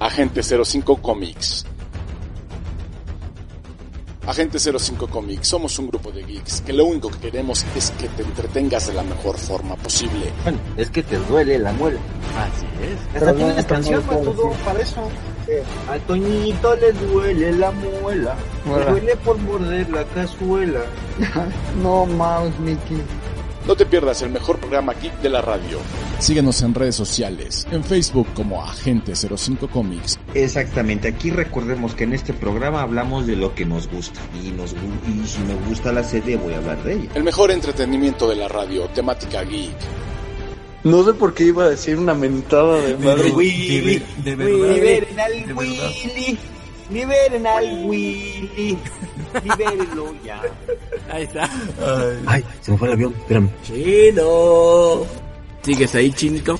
Agente 05 Comics. Agente 05 Comics, somos un grupo de geeks que lo único que queremos es que te entretengas de la mejor forma posible. Bueno, es que te duele la muela. Así es. Esta tienes canción para todo para eso. A Toñito le duele la muela. Le duele por morder la cazuela. no mames, Mickey. No te pierdas el mejor programa geek de la radio. Síguenos en redes sociales, en Facebook como Agente 05 Comics, Exactamente, aquí recordemos que en este programa hablamos de lo que nos gusta y, nos, y si me gusta la serie voy a hablar de ella. el mejor entretenimiento de la radio, temática geek. No sé por qué iba a decir una mentada de madre. Willy, de verdad. liberen al De verdad. Liberen al Willy. Libérenlo ya. Ahí está. Ay, se me fue el avión, espérame. Chino. ¿Sigues ahí, chinito?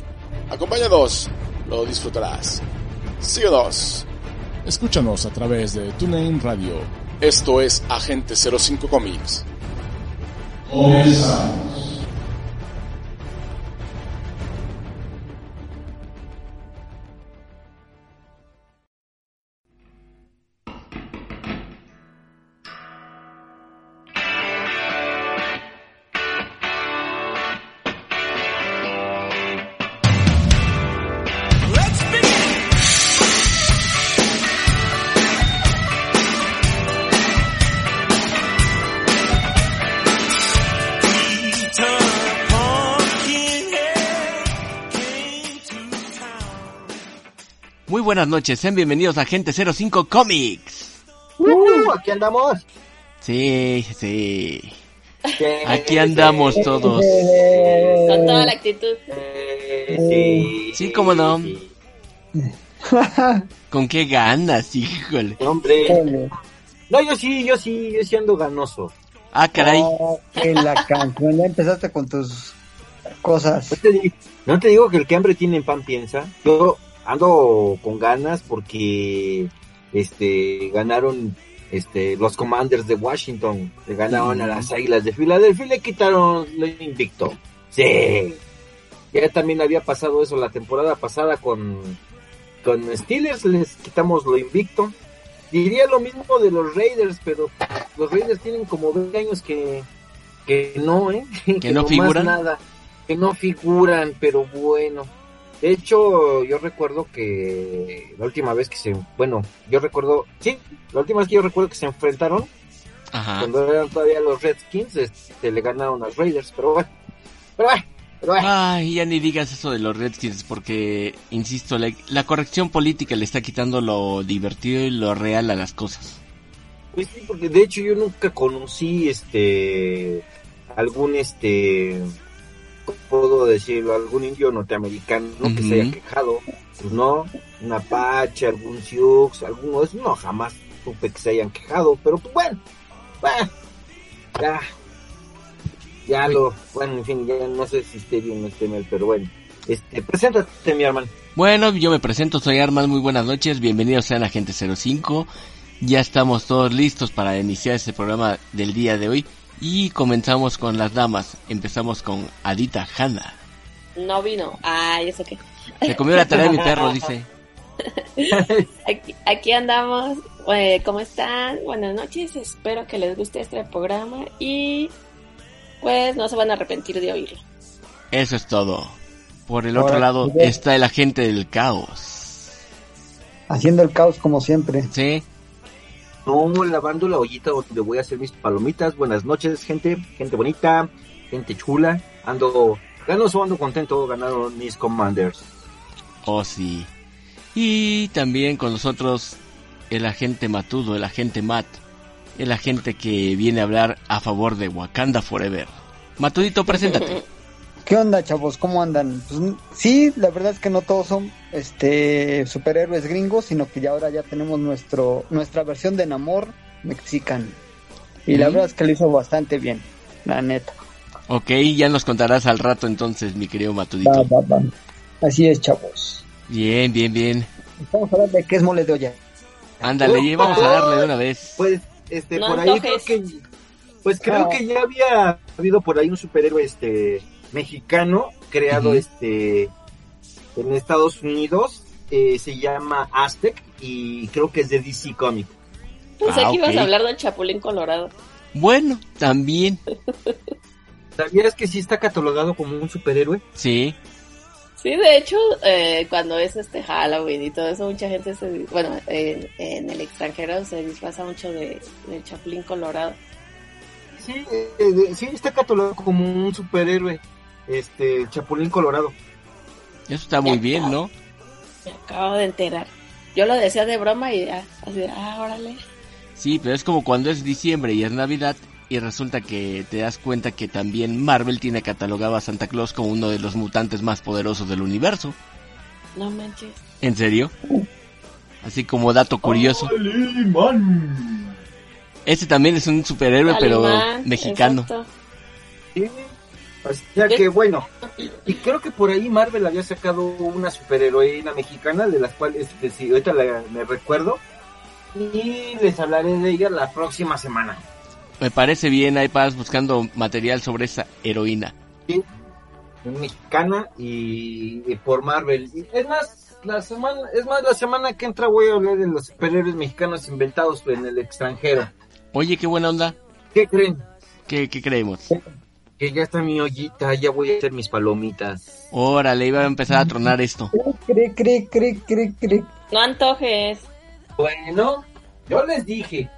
Acompáñanos, lo disfrutarás. Síguenos. Escúchanos a través de TuneIn Radio. Esto es Agente 05 Comics. Comenzamos. Buenas noches, sean bienvenidos a Agente 05 Comics. Uh, aquí andamos. Sí, sí. Aquí andamos todos. Con toda la actitud. Sí, Sí, cómo no. ¿Con qué ganas, híjole? Hombre. No, yo sí, yo sí, yo sí ando ganoso. Ah, caray. en la canción ya empezaste con tus cosas. No te, di- no te digo que el que hambre tiene en pan piensa. Yo ando con ganas porque este ganaron este los Commanders de Washington, le ganaron a las Águilas de Filadelfia y le quitaron lo invicto. Sí. Ya también había pasado eso la temporada pasada con con Steelers, les quitamos lo invicto. Diría lo mismo de los Raiders, pero los Raiders tienen como 20 años que que no, ¿eh? ¿Que no nomás figuran? Nada, que no figuran, pero bueno. De hecho, yo recuerdo que la última vez que se, bueno, yo recuerdo, sí, la última vez que yo recuerdo que se enfrentaron, Ajá. cuando eran todavía los Redskins, este, le ganaron a los Raiders, pero bueno, pero bueno, pero bueno. Ay, ya ni digas eso de los Redskins porque, insisto, la, la corrección política le está quitando lo divertido y lo real a las cosas. Pues sí, porque de hecho yo nunca conocí este algún este ¿cómo puedo decirlo algún indio norteamericano ¿no? que se haya quejado pues no un apache algún sioux alguno de esos no jamás supe que se hayan quejado pero pues bueno bueno ya ya lo bueno en fin ya no sé si esté bien o esté mal pero bueno este preséntate mi hermano Bueno, yo me presento, soy Arman, muy buenas noches, bienvenidos sean a Agente 05. Ya estamos todos listos para iniciar este programa del día de hoy y comenzamos con las damas. Empezamos con Adita Hanna. No vino. Ay, eso qué. Se comió la tarea de mi perro, dice. Aquí, aquí andamos. Eh, ¿Cómo están? Buenas noches. Espero que les guste este programa y pues no se van a arrepentir de oírlo. Eso es todo. Por el otro lado bien. está el agente del caos. Haciendo el caos como siempre. ¿Sí? No, lavando la ollita donde voy a hacer mis palomitas. Buenas noches, gente, gente bonita, gente chula. Ando, ganoso, ando contento, ganaron mis commanders. Oh, sí. Y también con nosotros el agente Matudo, el agente Matt. El agente que viene a hablar a favor de Wakanda Forever. Matudito, preséntate. ¿Qué onda, chavos? ¿Cómo andan? Pues, sí, la verdad es que no todos son este superhéroes gringos, sino que ya ahora ya tenemos nuestro nuestra versión de Namor mexicano. Y la verdad es que lo hizo bastante bien, la neta. Ok, ya nos contarás al rato entonces, mi querido Matudito. va, va. Así es, chavos. Bien, bien, bien. Vamos a hablar de qué es mole de olla. Ándale, y vamos a darle de una vez. Pues, este, No por ahí creo que, pues creo Ah. que ya había habido por ahí un superhéroe, este, mexicano, creado, este, en Estados Unidos, eh, se llama Aztec y creo que es de DC Comics. Pensé Ah, que ibas ok. a hablar del Chapulín Colorado. Bueno, también. ¿Sabías que sí está catalogado como un superhéroe? Sí. Sí, de hecho, eh, cuando es este Halloween y todo eso, mucha gente se, bueno, en, en el extranjero se disfraza mucho de, del Chapulín Colorado. Sí, eh, de- sí está catalogado como un superhéroe, este Chapulín Colorado. Eso está muy bien, ¿no? Me acabo de enterar. Yo lo decía de broma y ya, así de, ah, órale. Sí, pero es como cuando es diciembre y es Navidad y resulta que te das cuenta que también Marvel tiene catalogado a Santa Claus como uno de los mutantes más poderosos del universo. No manches. ¿En serio? Así como dato curioso. Este también es un superhéroe, pero mexicano. exacto. O sea que bueno, y creo que por ahí Marvel había sacado una superheroína mexicana de las cuales este, sí, ahorita la- me recuerdo y les hablaré de ella la próxima semana. Me parece bien, ahí vas buscando material sobre esa heroína. Sí, mexicana y, y por Marvel. Y es más, la semana, es más la semana que entra voy a hablar de los superhéroes mexicanos inventados en el extranjero. Oye, qué buena onda. ¿Qué creen? ¿Qué, qué creemos? Que ya está mi ollita, ya voy a hacer mis palomitas. Órale, iba a empezar a tronar esto. Cre. No antojes. Bueno, yo les dije,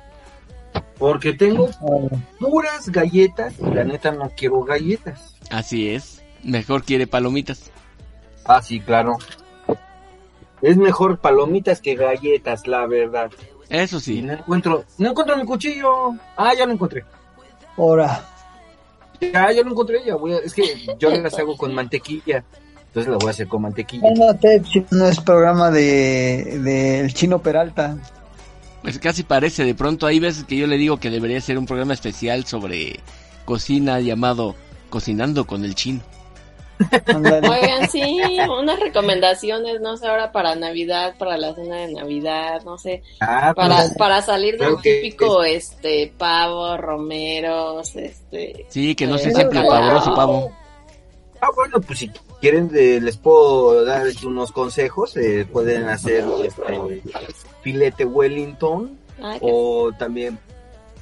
porque tengo puras galletas y la neta no quiero galletas. Así es. Mejor quiere palomitas. Ah, sí, claro. Es mejor palomitas que galletas, la verdad. Eso Y sí. no encuentro, no encuentro mi cuchillo. Ah, ya lo encontré. Ahora, Ya, ya lo encontré. Ya voy a- es que yo las hago con mantequilla. Entonces las voy a hacer con mantequilla. no, es programa de del chino Peralta. Pues casi parece. De pronto hay veces que yo le digo que debería ser un programa especial sobre cocina llamado Cocinando con el Chino. Oigan, sí, unas recomendaciones, no sé, ahora para Navidad, para la cena de Navidad, no sé, Ah, para, pues, para salir del que típico, este, pavo, romeros, este... Sí, que no sea Eh, siempre wow. pavoroso pavo. Ah, bueno, pues si quieren eh, les puedo dar unos consejos. eh, pueden hacer este, filete Wellington ay, qué- o también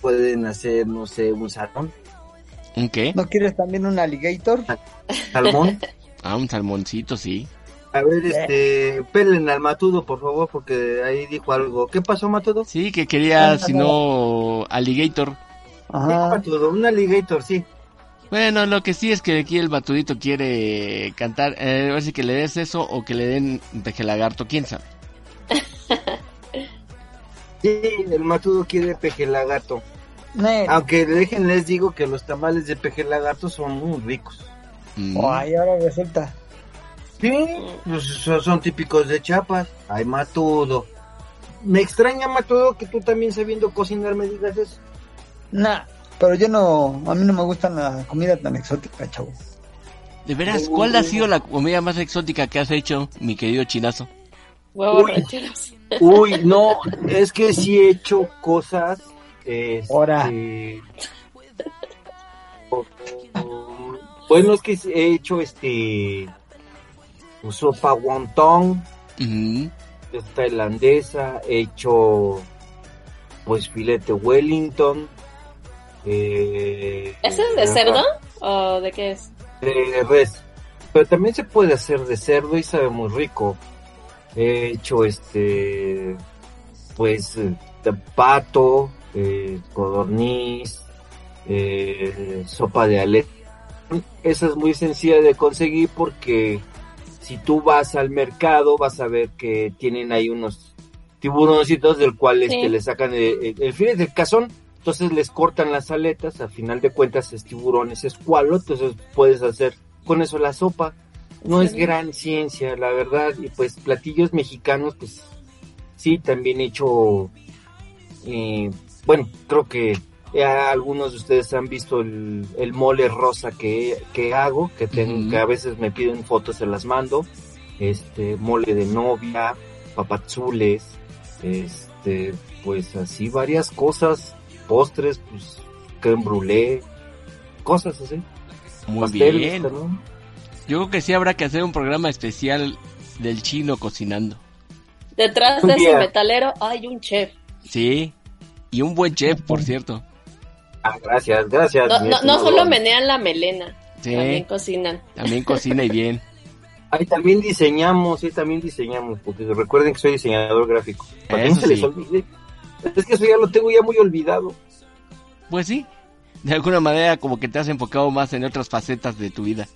pueden hacer, no sé, un salmón. ¿Un qué? ¿No quieres también un alligator? Salmón. Ah, un salmoncito, sí. A ver, este, pelen al Matudo, por favor, porque ahí dijo algo. ¿Qué pasó, Matudo? Sí, que quería, si no, alligator. Ajá. Matudo, un alligator, sí. Bueno, lo que sí es que aquí el batudito quiere cantar, eh, a ver si que le des eso o que le den peje lagarto, quién sabe. Sí, el Matudo quiere peje Aunque dejen, les digo que los tamales de peje lagarto son muy ricos. Mm. Ay, ahora resulta. Sí, pues son, son típicos de Chiapas. Ay, Matudo. Me extraña, Matudo, que tú también sabiendo cocinar me digas eso. Nah, pero yo no, a mí no me gusta la comida tan exótica, chavo. De veras, ¿cuál ha sido la comida más exótica que has hecho, mi querido chinazo? huevos Uy. rancheros. Uy, no, es que sí he hecho cosas. Este, Ahora. Bueno, es que he hecho este. Sopa wonton, Ujú. es tailandesa, he hecho. Pues filete Wellington. Eh, ¿Ese es de cerdo o de qué es? de res. Pero también se puede hacer de cerdo y sabe muy rico. He hecho este, pues, eh, de pato, eh, codorniz, eh, sopa de aleta. Esa es muy sencilla de conseguir porque si tú vas al mercado vas a ver que tienen ahí unos tiburoncitos del cual este, Sí. le sacan el, el, el filete del cazón entonces les cortan las aletas, a final de cuentas es tiburón, es escualo, entonces puedes hacer con eso la sopa. No es gran ciencia, la verdad, y pues platillos mexicanos, pues sí, también he hecho, eh, bueno, creo que ya algunos de ustedes han visto el, el mole rosa que, que hago, que, tengo, que a veces me piden fotos, se las mando, este, mole de novia, papazules, este, pues así varias cosas, postres, pues creme brûlée, cosas así. Muy pasteles bien. también. Yo creo que sí habrá que hacer un programa especial del chino cocinando. detrás de ese metalero hay un chef. Sí, y un buen chef, por cierto. Ah, gracias, gracias. No, no, solo menean la melena, también cocinan. También cocina y bien. Ahí también diseñamos, sí, también diseñamos, porque recuerden que soy diseñador gráfico. se les olvide. Es que eso ya lo tengo ya muy olvidado. Pues sí, de alguna manera como que te has enfocado más en otras facetas de tu vida.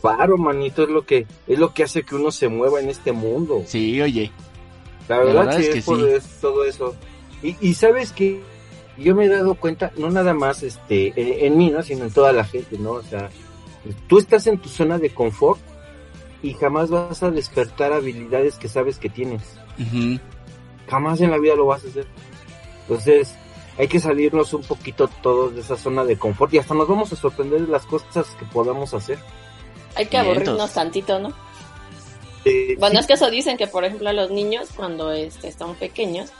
Claro, manito, es lo que es lo que hace que uno se mueva en este mundo. Sí, oye. La verdad, es que por todo eso. Y, y sabes que yo me he dado cuenta, no nada más este en, mí, ¿no? sino en toda la gente, ¿no? O sea, tú estás en tu zona de confort y jamás vas a despertar habilidades que sabes que tienes. Jamás en la vida lo vas a hacer. Entonces, hay que salirnos un poquito todos de esa zona de confort y hasta nos vamos a sorprender de las cosas que podamos hacer. Hay que aburrirnos tantito, ¿no? Eh, bueno, es que eso dicen que, por ejemplo, a los niños, cuando este, están pequeños,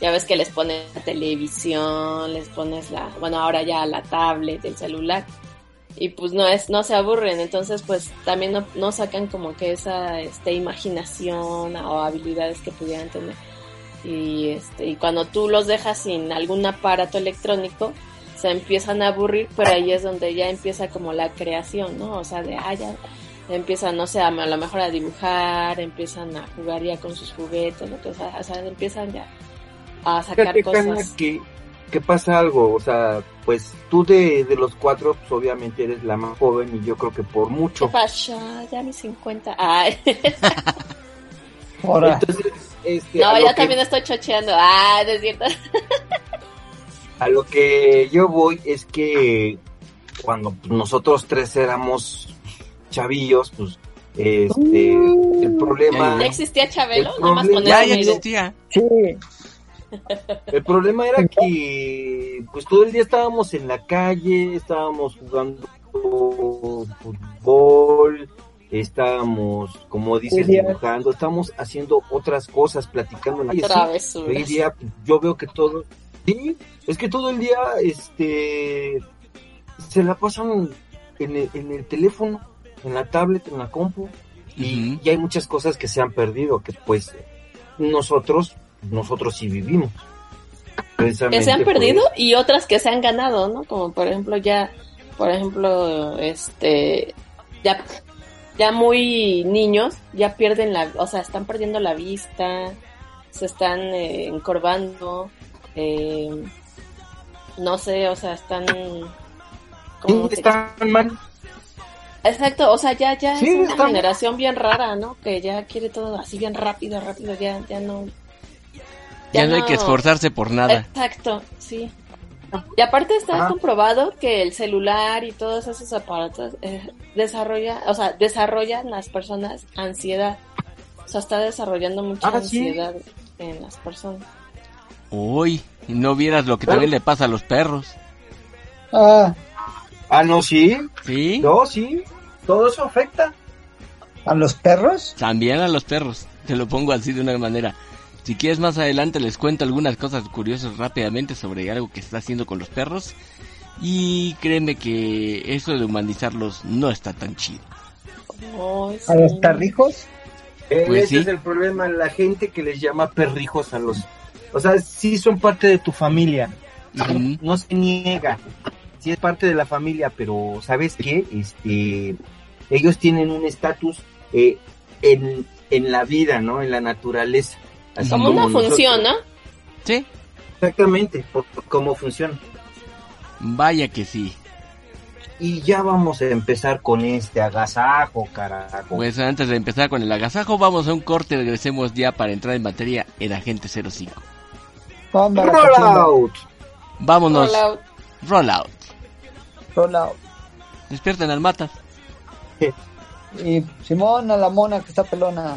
ya ves que les pones la televisión, les pones la, bueno, ahora ya la tablet, el celular, y pues no es, no se aburren, entonces pues también no, no sacan como que esa este, imaginación o habilidades que pudieran tener. Y este, y cuando tú los dejas sin algún aparato electrónico, se empiezan a aburrir, pero ahí es donde ya empieza como la creación, ¿no? O sea, de, ah, ya empiezan, no sé, a, lo mejor a dibujar, empiezan a jugar ya con sus juguetes, ¿no? o, sea, empiezan ya a sacar cosas. Que, que pasa algo, o sea, pues tú de, de los cuatro, pues obviamente eres la más joven y yo creo que por mucho. ¿Qué pasa? Ya mis 50. Ay. Entonces, este, no, ya también estoy chocheando. Ah, es cierto. a lo que yo voy es que cuando nosotros tres éramos chavillos, pues este el problema ya existía Chabelo ya, ya existía sí el problema era que pues todo el día estábamos en la calle estábamos jugando fútbol estábamos como dices dibujando estábamos haciendo otras cosas platicando en la hoy día yo veo que todo Sí, es que todo el día este se la pasan en el, en el teléfono, en la tablet, en la compu y, hay muchas cosas que se han perdido que pues nosotros nosotros sí vivimos. Que se han perdido y otras que se han ganado, ¿no? Como por ejemplo ya por ejemplo, este ya ya muy niños ya pierden la, o sea, están perdiendo la vista, se están eh, encorvando, eh, no sé, o sea, están... ¿Cómo están mal. Exacto, o sea, ya, ya es una generación bien rara, ¿no? Que ya quiere todo así bien rápido, rápido, ya, ya no... Ya, no hay que esforzarse por nada. Exacto, sí. Y aparte está comprobado que el celular y todos esos aparatos eh, desarrolla, o sea, desarrollan las personas ansiedad. O sea, está desarrollando mucha ah, ansiedad en las personas. Uy, no vieras lo que también le pasa a los perros. Ah. Ah, no, sí. Sí. No, sí. Todo eso afecta. ¿A los perros? También a los perros. Te lo pongo así de una manera. Si quieres más adelante les cuento algunas cosas curiosas rápidamente sobre algo que está haciendo con los perros. Y créeme que eso de humanizarlos no está tan chido. ¿A los perrijos? Pues ese es el problema, la gente que les llama perrijos a los o sea, sí son parte de tu familia. No, se niega. Sí es parte de la familia, pero ¿sabes qué? Este, ellos tienen un estatus eh, en, en la vida, ¿no? En la naturaleza. Como, una función, ¿no? Sí. Exactamente, por, cómo funciona. Vaya que sí. Y ya vamos a empezar con este agasajo, carajo. Pues antes de empezar con el agasajo, vamos a un corte, regresemos ya para entrar en materia en Agente 05. Roll Vámonos. Roll out. Roll out. Despierten al mata. y Simón a la mona que está pelona.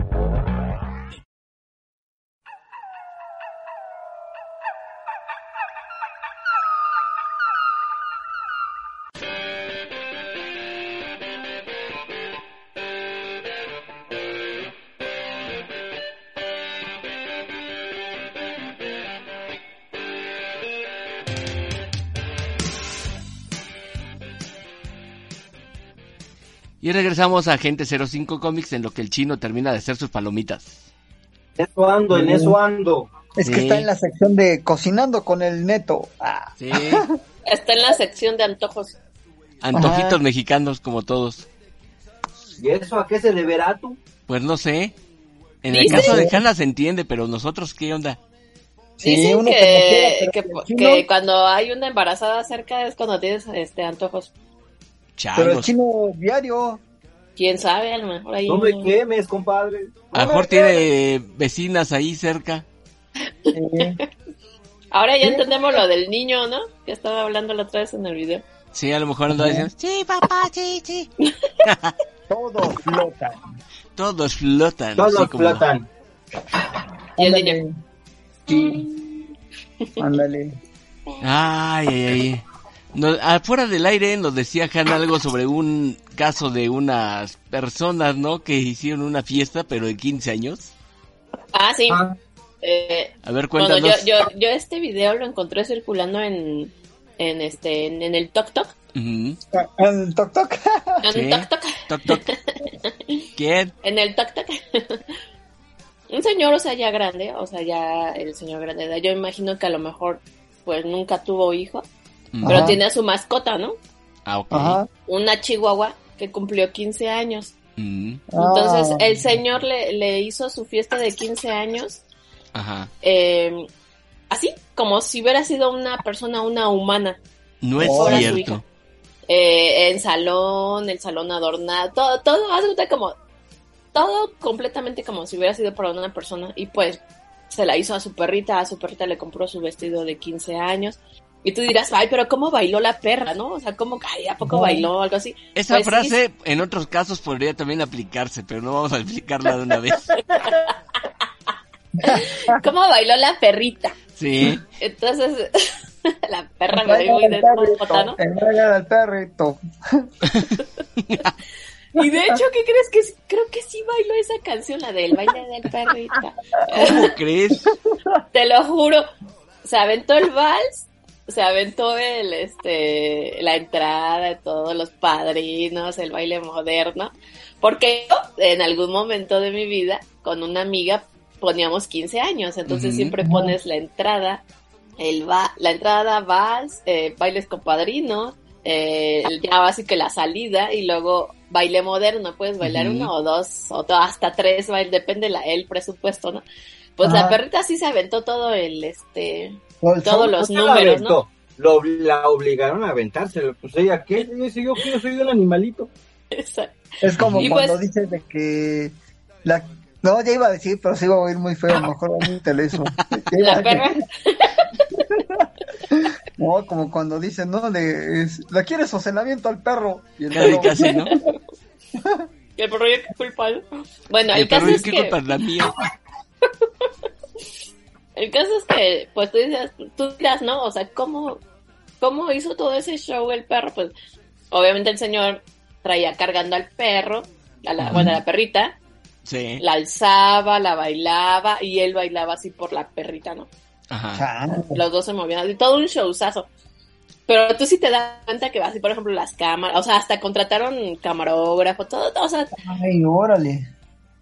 Y regresamos a Agente 05 Comics en lo que el chino termina de hacer sus palomitas. Eso ando, en eso ando. Es que está en la sección de cocinando con el neto. Ah. Sí. está en la sección de antojos. Antojitos mexicanos como todos. ¿Y eso a qué se deberá tú? Pues no sé. En el caso de Hanna se entiende, pero nosotros, ¿qué onda? Dicen que, que, cuando hay una embarazada cerca es cuando tienes este antojos. Pero el chino diario. Quién sabe, a lo mejor ahí. No me quemes, compadre. a lo mejor tiene vecinas ahí cerca. Ahora ya entendemos lo del niño, ¿no? Que estaba hablando la otra vez en el video. Sí, a lo mejor andaba diciendo, sí, papá, sí, sí. Todos flotan. Todos flotan. Todos flotan. Y el niño. Ándale. Ay, ay, ay. No, afuera del aire nos decía Han algo sobre un caso de unas personas, ¿no? Que hicieron una fiesta, pero de 15 años. Ah, sí. Ah. Eh, a ver, cuéntanos. yo, yo, yo, este video lo encontré circulando en, en este en, el Tok Tok. ¿En el Tok Tok? En el Tok Tok. ¿Quién? En el Tok Tok. un señor, o sea, ya grande, o sea, ya el señor grande Yo imagino que a lo mejor, pues nunca tuvo hijo, pero tiene a su mascota, ¿no? Ah, ok. Una chihuahua que cumplió 15 años. Mm. Entonces, ah. el señor le, le, hizo su fiesta de 15 años. Ajá. Eh, así, como si hubiera sido una persona, una humana. No es cierto. Eh, en salón, el salón adornado, todo, todo, hace como todo completamente como si hubiera sido para una persona y pues se la hizo a su perrita, a su perrita le compró su vestido de 15 años. Y tú dirás, ay, pero ¿cómo bailó la perra, no? O sea, ¿cómo, ay, ¿a poco bailó? Algo así. Esa pues frase en otros casos podría también aplicarse, pero no vamos a explicarla de una vez. ¿Cómo bailó la perrita? Sí. Entonces, la perra me dio muy de ¿no? El perrito. Y de hecho, ¿qué crees que creo que sí bailó esa canción, la del baile del perrito? ¿Cómo crees? Te lo juro. Se aventó el vals, se aventó el este la entrada de todos los padrinos, el baile moderno, porque en algún momento de mi vida con una amiga poníamos 15 años, entonces siempre pones la entrada, el va, la entrada, vals, eh, bailes con padrinos, eh, ya así que la salida y luego baile moderno, puedes bailar uno o dos o hasta tres bailes, depende la, el presupuesto, ¿no? Pues la perrita sí se aventó todo el, este, todos los números, ¿no? Lo, la obligaron a aventárselo, pues ella, ¿qué? Yo, yo soy un animalito. Exacto. Es como cuando pues dices de que la... No, ya iba a decir, pero se iba a oír muy feo, mejor omítele eso. ¿La perra? No, como cuando dicen, ¿no? De, ¿La quieres sostenamiento al perro? Y el perro... Casi, ¿no? el perro ya que culpa. Bueno, el, caso es que... culpa es la mía. El caso es que, pues tú dices, tú dirás, ¿no? O sea, ¿cómo, ¿cómo hizo todo ese show el perro? Pues, obviamente el señor traía cargando al perro, a la, bueno, a la perrita. Sí. La alzaba, la bailaba y él bailaba así por la perrita, ¿no? Los dos se movían, así, todo un showzazo. Pero tú sí te das cuenta que así, por ejemplo, las cámaras, o sea, hasta contrataron camarógrafo, todo, todo, o sea. Ay, órale.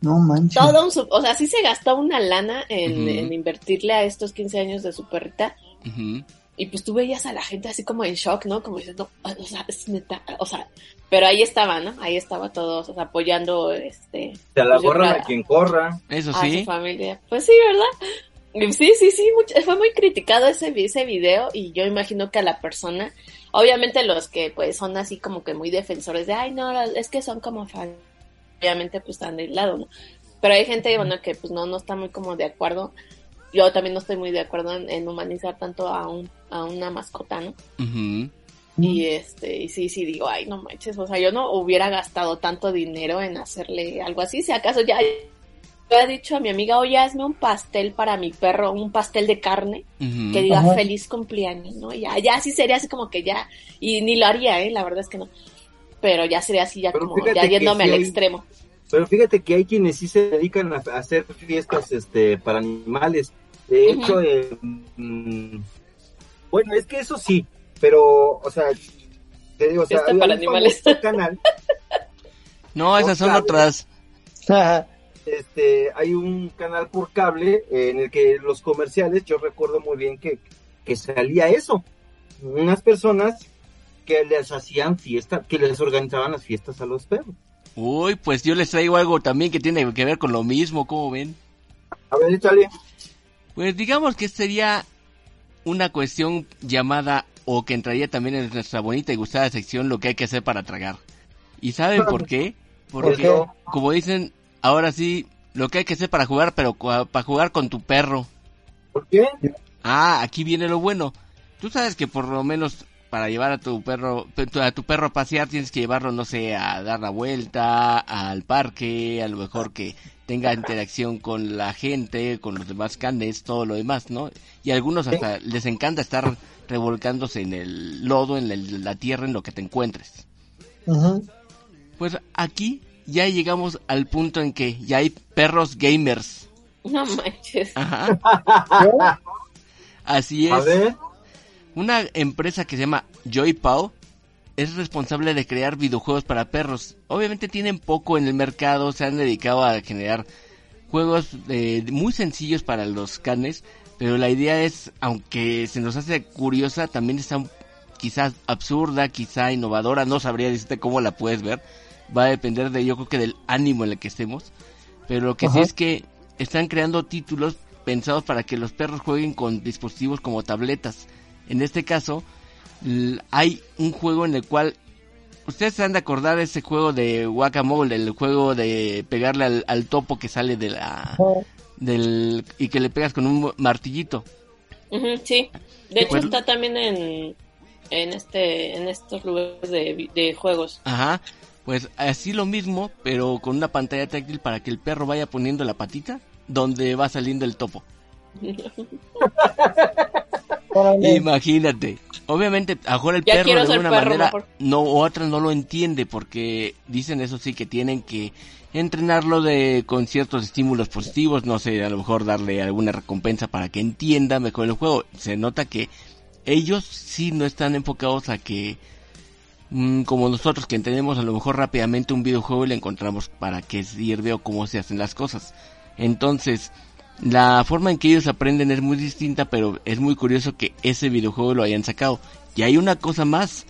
No manches. Todo un, o sea, sí se gastó una lana en, invertirle a estos 15 años de su perrita. Y pues tú veías a la gente así como en shock, ¿no? Como diciendo, ah, o sea, es neta, o sea, pero ahí estaba, ¿no? Ahí estaba todos, o sea, apoyando, este. Se la borra pues, a quien corra. Eso sí. A su familia. Pues sí, ¿verdad? Sí, sí, sí, fue muy criticado ese, ese video y yo imagino que a la persona, obviamente los que pues son así como que muy defensores de, ay, no, es que son como fan, obviamente pues están del lado, ¿no? Pero hay gente, bueno, que pues no, no está muy como de acuerdo. Yo también no estoy muy de acuerdo en, humanizar tanto a, un, a una mascota, ¿no? Y este, y sí, sí digo, ay, no manches, o sea, yo no hubiera gastado tanto dinero en hacerle algo así, si acaso ya he dicho a mi amiga, oye, hazme un pastel para mi perro, un pastel de carne, que diga feliz cumpleaños, ¿no? Ya, ya sí sería así como que ya, y ni lo haría, ¿eh? La verdad es que no. Pero ya sería así, ya como, ya yéndome al extremo. Pero fíjate que hay quienes sí se dedican a, hacer fiestas este para animales. De hecho, eh, mm, bueno, es que eso sí, pero, o sea, te digo, o sea, para animales. canal No, esas son otras. este, hay un canal por cable en el que los comerciales, yo recuerdo muy bien que, que salía eso. Unas personas que les hacían fiesta, que les organizaban las fiestas a los perros. Uy, pues yo les traigo algo también que tiene que ver con lo mismo, ¿cómo ven? A ver, échale. Pues digamos que sería una cuestión llamada o que entraría también en nuestra bonita y gustada sección lo que hay que hacer para tragar. ¿Y saben por qué? Porque, como dicen, ahora sí, lo que hay que hacer para jugar, pero para jugar con tu perro. ¿Por qué? Ah, aquí viene lo bueno. Tú sabes que por lo menos para llevar a tu perro a tu perro a pasear tienes que llevarlo no sé a dar la vuelta al parque a lo mejor que tenga interacción con la gente con los demás canes todo lo demás no y a algunos hasta les encanta estar revolcándose en el lodo en la tierra en lo que te encuentres. Pues aquí ya llegamos al punto en que ya hay perros gamers. No manches. Ajá. así es una empresa que se llama JoyPow es responsable de crear videojuegos para perros. Obviamente tienen poco en el mercado, se han dedicado a generar juegos eh, muy sencillos para los canes, pero la idea es, aunque se nos hace curiosa, también está quizás absurda, quizá innovadora, no sabría decirte cómo la puedes ver, va a depender de yo creo que del ánimo en el que estemos, pero lo que sí es que están creando títulos pensados para que los perros jueguen con dispositivos como tabletas en este caso, hay un juego en el cual ustedes se han de acordar de ese juego de Guacamole, el juego de pegarle al, topo que sale de la del y que le pegas con un martillito. sí, de hecho está también en en este en estos lugares de, de juegos. Ajá. Pues así lo mismo, pero con una pantalla táctil para que el perro vaya poniendo la patita donde va saliendo el topo. Imagínate. Obviamente, ahora el perro de alguna manera no otra no lo entiende porque dicen eso sí que tienen que entrenarlo de con ciertos estímulos positivos, no sé, a lo mejor darle alguna recompensa para que entienda mejor el juego. Se nota que ellos sí no están enfocados a que mm, como nosotros que entendemos a lo mejor rápidamente un videojuego y le encontramos para qué sirve o cómo se hacen las cosas. Entonces, la forma en que ellos aprenden es muy distinta, pero es muy curioso que ese videojuego lo hayan sacado. Y hay una cosa más,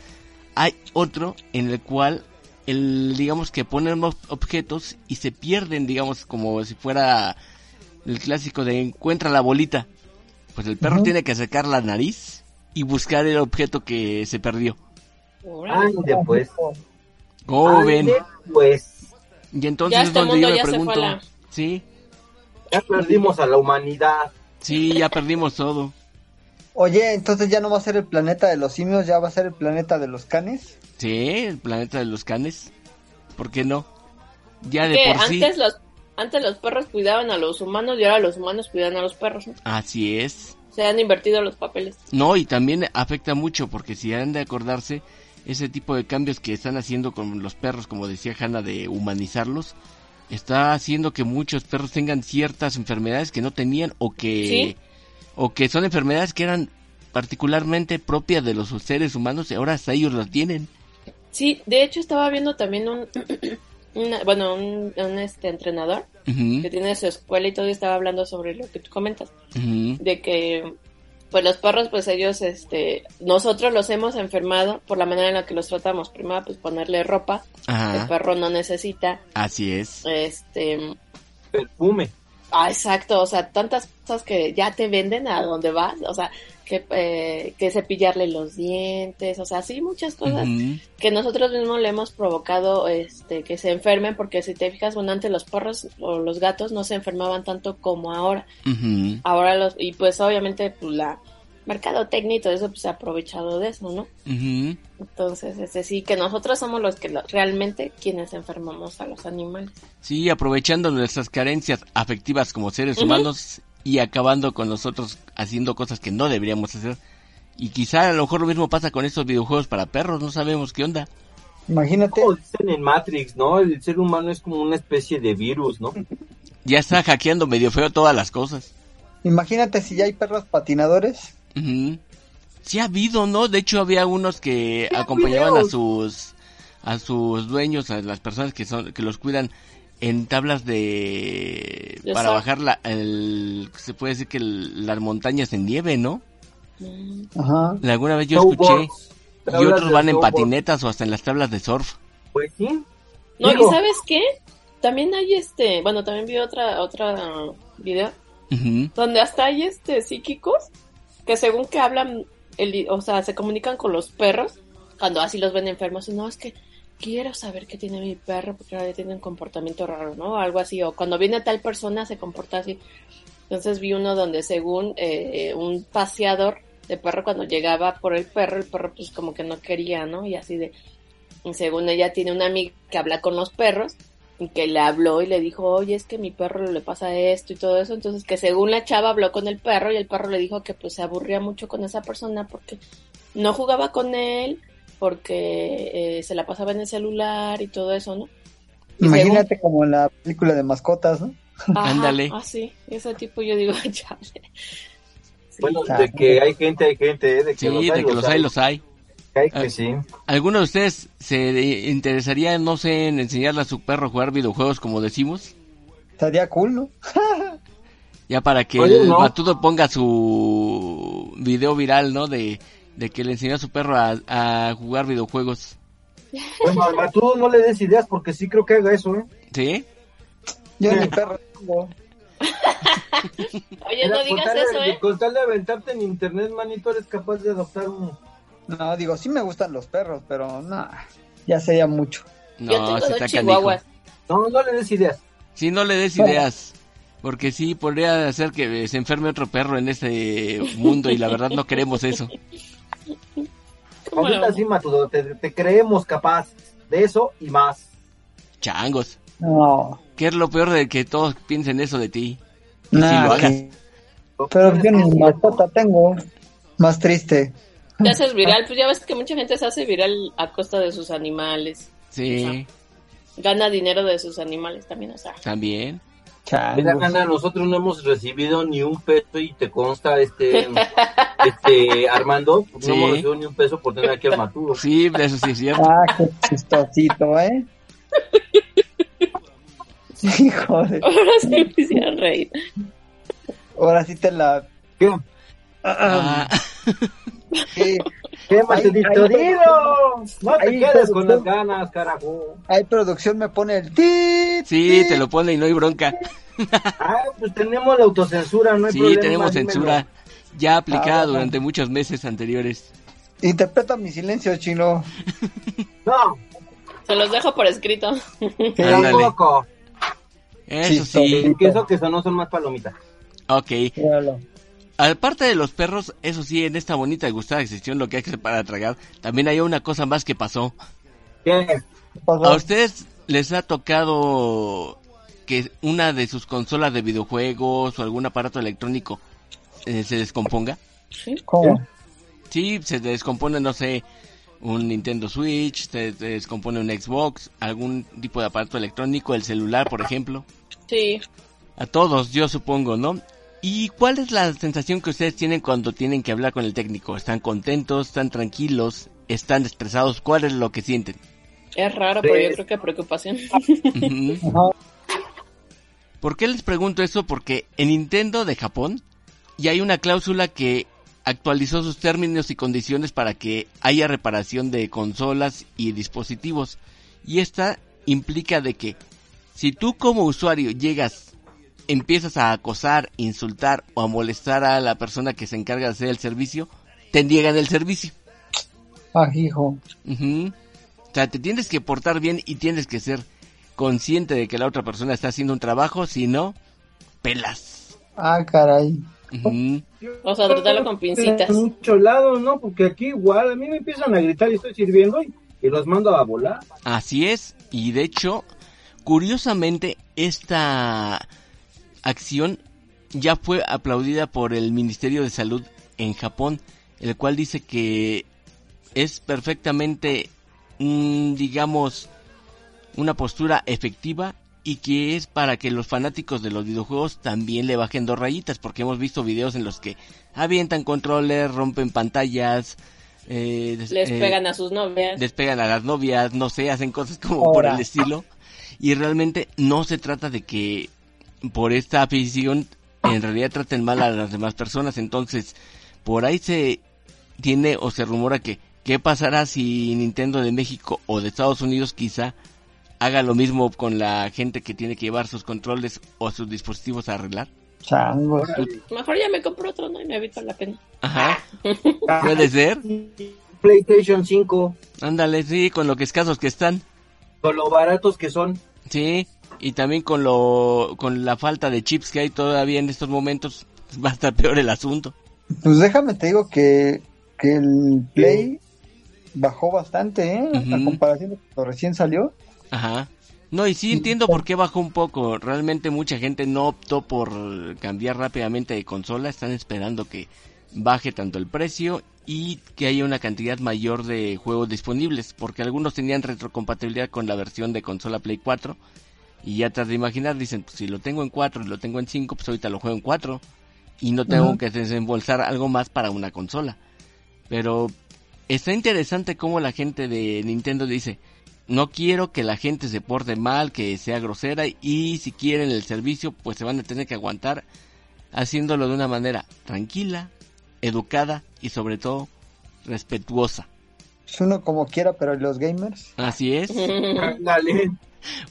hay otro en el cual el digamos que ponen objetos y se pierden, digamos como si fuera el clásico de encuentra la bolita. Pues el perro tiene que acercar la nariz y buscar el objeto que se perdió. pues. ¿Cómo ven? Pues. Y entonces es donde yo me pregunto, ¿sí? Ya perdimos a la humanidad. Sí, ya perdimos todo. Oye, entonces ya no va a ser el planeta de los simios, ya va a ser el planeta de los canes. Sí, el planeta de los canes. ¿Por qué no? Ya de por antes Los, antes los perros cuidaban a los humanos y ahora los humanos cuidan a los perros. Así es. Se han invertido los papeles. No, y también afecta mucho porque si han de acordarse ese tipo de cambios que están haciendo con los perros, como decía Hanna, de humanizarlos, está haciendo que muchos perros tengan ciertas enfermedades que no tenían o que o que son enfermedades que eran particularmente propias de los seres humanos y ahora hasta ellos las tienen. Sí, de hecho estaba viendo también un, bueno, un, este entrenador que tiene su escuela y todo y estaba hablando sobre lo que tú comentas, de que pues los perros, pues ellos, este, nosotros los hemos enfermado por la manera en la que los tratamos. Primero, pues ponerle ropa. El perro no necesita. Así es. Este. Perfume. Ah, exacto. O sea, tantas cosas que ya te venden a donde vas. O sea, que, eh, que cepillarle los dientes. O sea, sí, muchas cosas que nosotros mismos le hemos provocado, este, que se enfermen. Porque si te fijas, bueno, antes los perros o los gatos no se enfermaban tanto como ahora. Ahora los, y pues obviamente, pues la mercado técnico, eso pues se ha aprovechado de eso, ¿no? Entonces, es decir, que nosotros somos los que realmente quienes enfermamos a los animales. Sí, aprovechando nuestras carencias afectivas como seres humanos y acabando con nosotros haciendo cosas que no deberíamos hacer. Y quizá a lo mejor lo mismo pasa con estos videojuegos para perros, no sabemos qué onda. Imagínate. Como dicen en Matrix, ¿no? El ser humano es como una especie de virus, ¿no? Ya está hackeando medio feo todas las cosas. Imagínate si ya hay perros patinadores. Sí ha habido, ¿no? De hecho había unos que acompañaban a sus a sus dueños, a las personas que son que los cuidan en tablas de para bajar la el se puede decir que las montañas en nieve, ¿no? Ajá. Alguna vez yo escuché y otros van en patinetas o hasta en las tablas de surf. Pues sí. No, ¿y sabes qué? También hay este, bueno, también vi otra otra video donde hasta hay este psíquicos que según que hablan el, o sea, se comunican con los perros cuando así los ven enfermos y no es que quiero saber qué tiene mi perro porque ahora tiene un comportamiento raro, ¿no? Algo así, o cuando viene tal persona se comporta así. Entonces vi uno donde según eh, un paseador de perro cuando llegaba por el perro, el perro pues como que no quería, ¿no? Y así de, según ella tiene una amiga que habla con los perros y que le habló y le dijo, oye, es que mi perro le pasa esto y todo eso. Entonces que según la chava habló con el perro y el perro le dijo que pues se aburría mucho con esa persona porque no jugaba con él, porque eh, se la pasaba en el celular y todo eso, ¿no? Imagínate como la película de mascotas, ¿no? Ándale. Ah, sí, ese tipo yo digo, chale. bueno, de que hay gente, hay gente, ¿eh? de que sí, los hay, de que los hay, los hay. hay que sí. ¿Alguno de ustedes se interesaría, no sé, en enseñarle a su perro a jugar videojuegos como decimos? Estaría cool, ¿no? ya para que el Matudo ponga su video viral, ¿no? De de que le enseñó a su perro a, jugar videojuegos. Bueno, a tú no le des ideas porque sí creo que haga eso, ¿eh? ¿Sí? Yo ni perro Oye, no digas eso, ¿eh? Con tal de aventarte en internet, manito, eres capaz de adoptar uno. No, digo, sí me gustan los perros, pero no, ya sería mucho. No, Yo tengo dos chihuahuas. No, no le des ideas. Sí, no le des ideas. Porque sí, podría hacer que se enferme otro perro en este mundo y la verdad no queremos eso. Ahorita sí, Matudo, te, creemos capaz de eso y más. Changos. No. ¿Qué es lo peor de que todos piensen eso de ti? Nah, Pero yo ni mascota tengo. Más triste. Te haces viral, pues ya ves que mucha gente se hace viral a costa de sus animales. Sí. gana dinero de sus animales también, o sea. También. Mira, Ana, nosotros no hemos recibido ni un peso y te consta este, este Armando, no hemos recibido ni un peso por tener aquí al Maturo. Sí, eso sí es cierto. Ah, qué chistosito, ¿eh? Sí, joder. Ahora sí me hicieron reír. Ahora sí te la... ¿Qué? Ah. ¿Qué? ¿Qué más te No te quedes con las ganas, carajo. Hay producción, me pone el tit. Sí, te lo pone y no hay bronca. ah, pues tenemos la autocensura, no hay sí, problema. Sí, tenemos censura ya aplicada ah, durante muchos meses anteriores. Interpreta mi silencio, chino. no. Se los dejo por escrito. Tampoco. Eso sí. Que eso que son, no son más palomitas. Ok. Aparte de los perros, eso sí, en esta bonita y gustada sección lo que hay que hacer para tragar, también hay una cosa más que pasó. ¿Qué? ¿A ustedes les ha tocado que una de sus consolas de videojuegos o algún aparato electrónico eh, se descomponga? Sí. ¿Cómo? Sí, se descompone, no sé, un Nintendo Switch, se descompone un Xbox, algún tipo de aparato electrónico, el celular, por ejemplo. Sí. A todos, yo supongo, ¿no? ¿Y cuál es la sensación que ustedes tienen cuando tienen que hablar con el técnico? ¿Están contentos? ¿Están tranquilos? ¿Están estresados? ¿Cuál es lo que sienten? Es raro, pero yo creo que preocupación. ¿Por qué les pregunto eso? Porque en Nintendo de Japón ya hay una cláusula que actualizó sus términos y condiciones para que haya reparación de consolas y dispositivos. Y esta implica de que si tú como usuario llegas empiezas a acosar, insultar o a molestar a la persona que se encarga de hacer el servicio, te niegan el servicio. Ah, hijo. O sea, te tienes que portar bien y tienes que ser consciente de que la otra persona está haciendo un trabajo, si no, pelas. Ah, caray. O sea, tratarlo con pincitas. mucho lado, ¿no? Porque aquí igual, a mí me empiezan a gritar y estoy sirviendo y, y los mando a volar. Así es, y de hecho, curiosamente, esta acción ya fue aplaudida por el Ministerio de Salud en Japón, el cual dice que es perfectamente, digamos, una postura efectiva y que es para que los fanáticos de los videojuegos también le bajen dos rayitas, porque hemos visto videos en los que avientan controles, rompen pantallas, Eh, les eh, pegan a sus novias. Les pegan a las novias, no sé, hacen cosas como por el estilo. Y realmente no se trata de que por esta afición en realidad traten mal a las demás personas. Entonces, por ahí se tiene o se rumora que qué pasará si Nintendo de México o de Estados Unidos quizá haga lo mismo con la gente que tiene que llevar sus controles o sus dispositivos a arreglar. Mejor ya me compro otro, ¿no? Y me evito la pena. Ajá. Puede ser. PlayStation 5. Ándale, sí, con lo que escasos que están. Con lo baratos que son. Sí, y también con lo con la falta de chips que hay todavía en estos momentos, va a estar peor el asunto. Pues déjame te digo que, que el Play bajó bastante, ¿eh? A comparación de cuando recién salió. Ajá. No, y sí entiendo por qué bajó un poco. Realmente mucha gente no optó por cambiar rápidamente de consola. Están esperando que baje tanto el precio y que haya una cantidad mayor de juegos disponibles. Porque algunos tenían retrocompatibilidad con la versión de consola Play 4. Y ya tras de imaginar, dicen, pues si lo tengo en 4 y lo tengo en 5, pues ahorita lo juego en 4. Y no tengo que desembolsar algo más para una consola. Pero está interesante cómo la gente de Nintendo dice, no quiero que la gente se porte mal, que sea grosera y si quieren el servicio pues se van a tener que aguantar haciéndolo de una manera tranquila, educada y sobre todo respetuosa. Es uno como quiera, pero los gamers. Así es.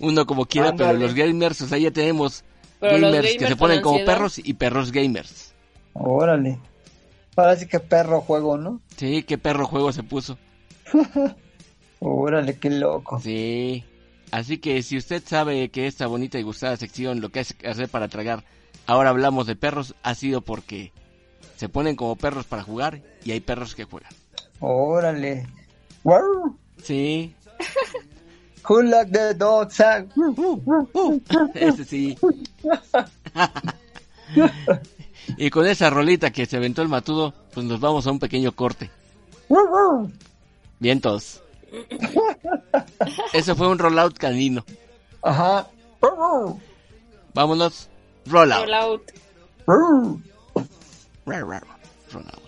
Uno como quiera, pero los gamers, o sea, ya tenemos gamers, que se ponen como perros y perros gamers. Órale. Parece que perro juego, ¿no? Sí, qué perro juego se puso. Órale, qué loco. Sí. Así que si usted sabe que esta bonita y gustada sección, lo que hace hacer para tragar, ahora hablamos de perros, ha sido porque se ponen como perros para jugar y hay perros que juegan. Órale. Sí. Who like the dog Ese sí. y con esa rolita que se aventó el matudo, pues nos vamos a un pequeño corte. Vientos. Ese fue un rollout canino. Ajá. Vámonos. Rollout. Rollout. Rollout.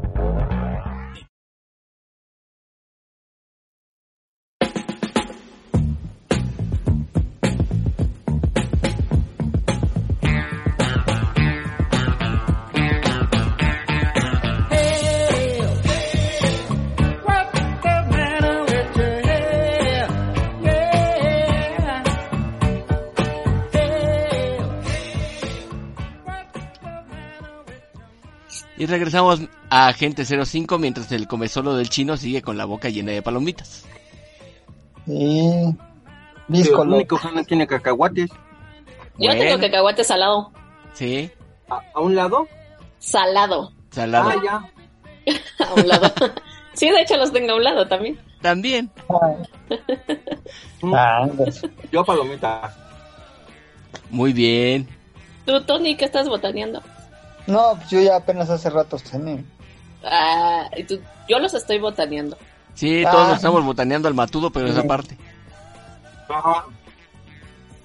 Regresamos a Agente 05 mientras el comezolo del chino sigue con la boca llena de palomitas. Sí. Disco el único no tiene cacahuates. Yo tengo cacahuates salado. Sí. ¿A, un lado? Salado. Salado. Ah, ya. a un lado. sí, de hecho los tengo a un lado también. También. Ah, Yo palomita. Muy bien. ¿Tú, Tony, qué estás botaneando? No, pues yo ya apenas hace rato cené. Ah, yo los estoy botaneando. Sí, todos ah. estamos botaneando al matudo, pero esa parte. Ajá.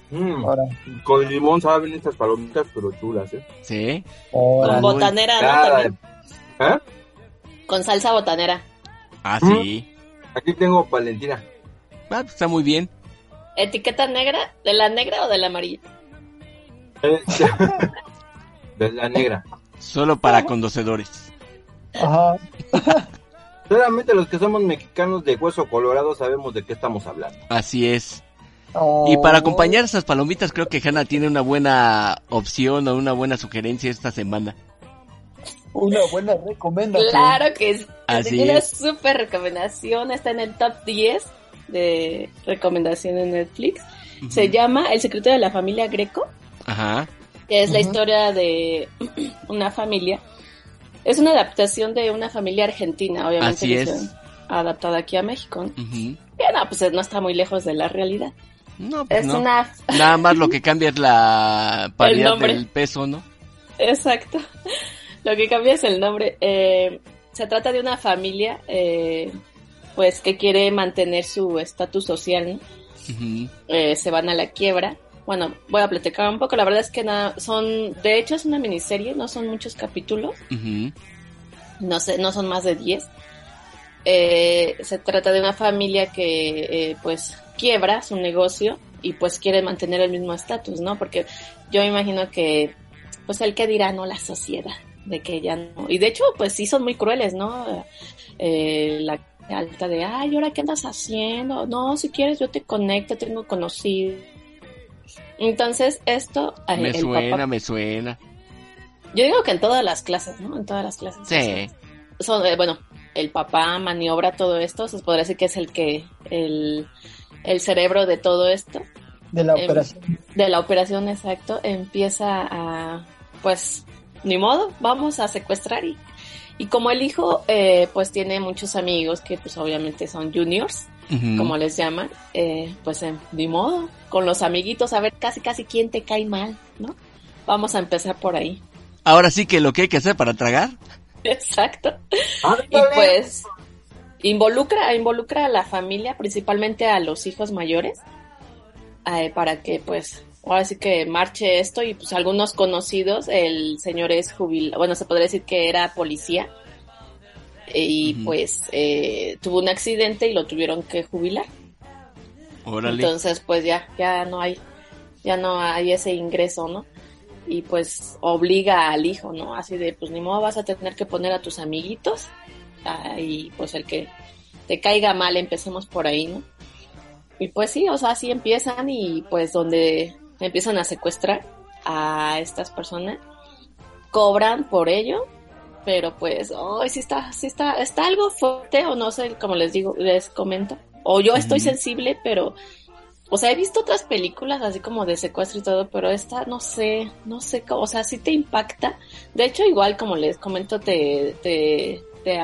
Mm. Con limón saben estas palomitas, pero chulas, ¿eh? Sí. Con botanera, ¿no? También. ¿Eh? Con salsa botanera. Ah, sí. Mm. Aquí tengo Valentina. Ah, pues está muy bien. ¿Etiqueta negra? ¿De la negra o de la amarilla? De la negra. Solo para conocedores. Ajá. Solamente los que somos mexicanos de hueso colorado sabemos de qué estamos hablando. Así es. Y para acompañar esas palomitas creo que Hanna tiene una buena opción o una buena sugerencia esta semana. Una buena recomendación. Claro que es. Así una es. super recomendación. Está en el top 10 de recomendación en Netflix. Se llama El secreto de la familia Greco. Ajá que es la historia de una familia. Es una adaptación de una familia argentina, obviamente. Así es. Adaptada aquí a México. no, pues no está muy lejos de la realidad. No, pues es no. una... Nada más lo que cambia es la paridad del peso, ¿no? Exacto. Lo que cambia es el nombre. Eh, se trata de una familia, eh, pues, que quiere mantener su estatus social, eh, se van a la quiebra. Bueno, voy a platicar un poco. La verdad es que nada, son, de hecho es una miniserie, no son muchos capítulos. No sé, no son más de 10. se trata de una familia que, pues, quiebra su negocio y pues quiere mantener el mismo estatus, ¿no? Porque yo imagino que, pues el que dirá, no la sociedad, de que ya no. Y de hecho, pues sí son muy crueles, ¿no? Eh, la alta de, ay, ¿ahora qué andas haciendo? No, si quieres yo te conecto, tengo conocido. Entonces, esto... Eh, me suena, me suena. Yo digo que en todas las clases, ¿no? En todas las clases. Sí. Son, eh, bueno, el papá maniobra todo esto, se podría decir que es el que, el, el cerebro de todo esto. De la em, operación. de la operación, exacto. Empieza a, pues, ni modo, vamos a secuestrar y, y como el hijo, eh, pues tiene muchos amigos que pues obviamente son juniors, como les llaman, eh, pues eh, ni modo, con los amiguitos a ver casi casi quién te cae mal, ¿no? Vamos a empezar por ahí. Ahora sí que lo que hay que hacer para tragar. Exacto. Y pues involucra, involucra a la familia, principalmente a los hijos mayores, eh, para que pues ahora sí que marche esto y pues algunos conocidos, el señor es jubilado, bueno, se podría decir que era policía y pues eh, tuvo un accidente y lo tuvieron que jubilar. Entonces pues ya, ya no hay, ya no hay ese ingreso, ¿no? Y pues obliga al hijo, ¿no? Así de, pues ni modo vas a tener que poner a tus amiguitos y pues el que te caiga mal, empecemos por ahí, ¿no? Y pues sí, o sea, así empiezan y pues donde empiezan a secuestrar a estas personas, cobran por ello, pero pues, oh, sí está, sí está, está algo fuerte o no sé, como les digo, les comento, o yo estoy sensible, pero, o sea, he visto otras películas así como de secuestro y todo, pero esta no sé, no sé, o sea, sí te impacta. De hecho, igual como les comento, te, te, te,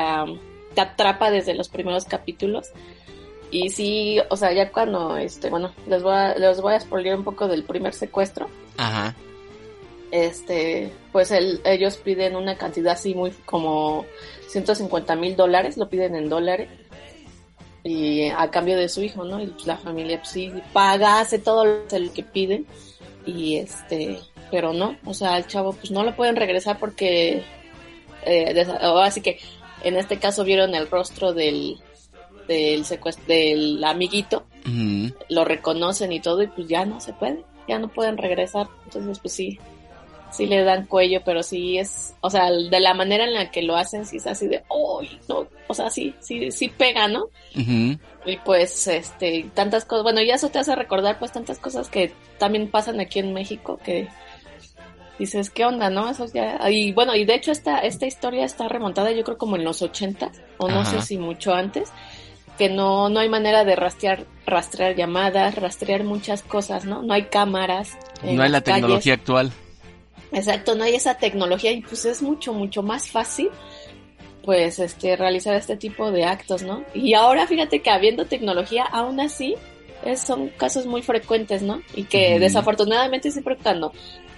te atrapa desde los primeros capítulos. Y sí, o sea, ya cuando, este, bueno, les voy a, les voy a spoiler un poco del primer secuestro. Ajá. Este, pues el, ellos piden una cantidad así muy como 150 mil dólares, lo piden en dólares. Y a cambio de su hijo, ¿no? Y pues la familia pues sí paga, hace todo lo que piden. Y este, pero no, o sea, el chavo pues no lo pueden regresar porque, eh, así que en este caso vieron el rostro del, del secuestro, del amiguito, lo reconocen y todo y pues ya no se puede, ya no pueden regresar. Entonces pues sí, sí le dan cuello, pero sí es, o sea, de la manera en la que lo hacen, sí es así de, ¡ay! no, o sea, sí, sí, sí pega, ¿no? Y pues, este, tantas cosas, bueno, y eso te hace recordar pues tantas cosas que también pasan aquí en México que dices, ¿qué onda, no? Eso ya... Y bueno, y de hecho esta, esta historia está remontada yo creo como en los 80, o no sé si mucho antes, que no, no hay manera de rastrear, rastrear llamadas, rastrear muchas cosas, ¿no? No hay cámaras. No hay la tecnología actual. Exacto, no hay esa tecnología y pues es mucho, mucho más fácil pues este realizar este tipo de actos, ¿no? Y ahora fíjate que habiendo tecnología, aún así, es, son casos muy frecuentes, ¿no? Y que desafortunadamente siempre cuando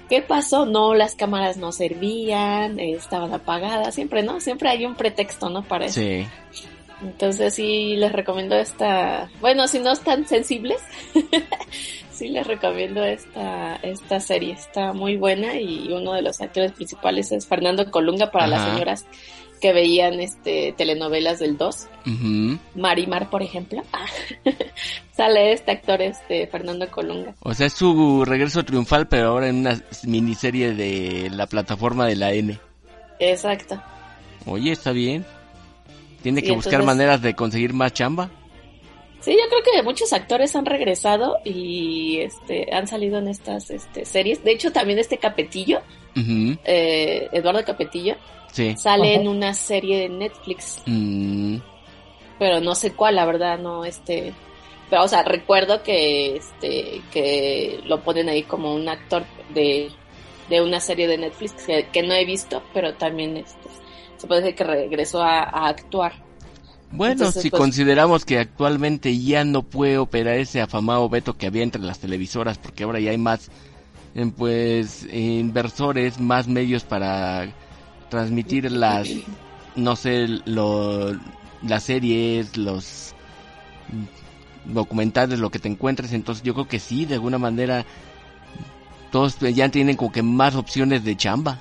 ¿Qué pasó? No, las cámaras no servían, estaban apagadas, siempre, ¿no? Siempre hay un pretexto, ¿no? Para eso. Sí. Entonces sí les recomiendo esta, bueno, si no están sensibles, sí les recomiendo esta, esta serie, está muy buena y uno de los actores principales es Fernando Colunga para las señoras que veían este telenovelas del 2. Marimar, por ejemplo. Sale este actor, este Fernando Colunga. O sea, es su regreso triunfal, pero ahora en una miniserie de la plataforma de la N. Exacto. Oye, está bien. Tiene que buscar maneras de conseguir más chamba. Sí, yo creo que muchos actores han regresado y este han salido en estas este, series. De hecho, también este Capetillo, eh, Eduardo Capetillo, Sale en una serie de Netflix. Mm. Pero no sé cuál, la verdad, no, este... Pero, o sea, recuerdo que, este, que lo ponen ahí como un actor de, de una serie de Netflix que, no he visto, pero también este, se puede decir que regresó a, actuar. Bueno, si pues, consideramos que actualmente ya no puede operar ese afamado veto que había entre las televisoras, porque ahora ya hay más pues inversores, más medios para transmitir las, no sé, lo, las series, los documentales, lo que te encuentres. Entonces yo creo que sí, de alguna manera todos ya tienen como que más opciones de chamba.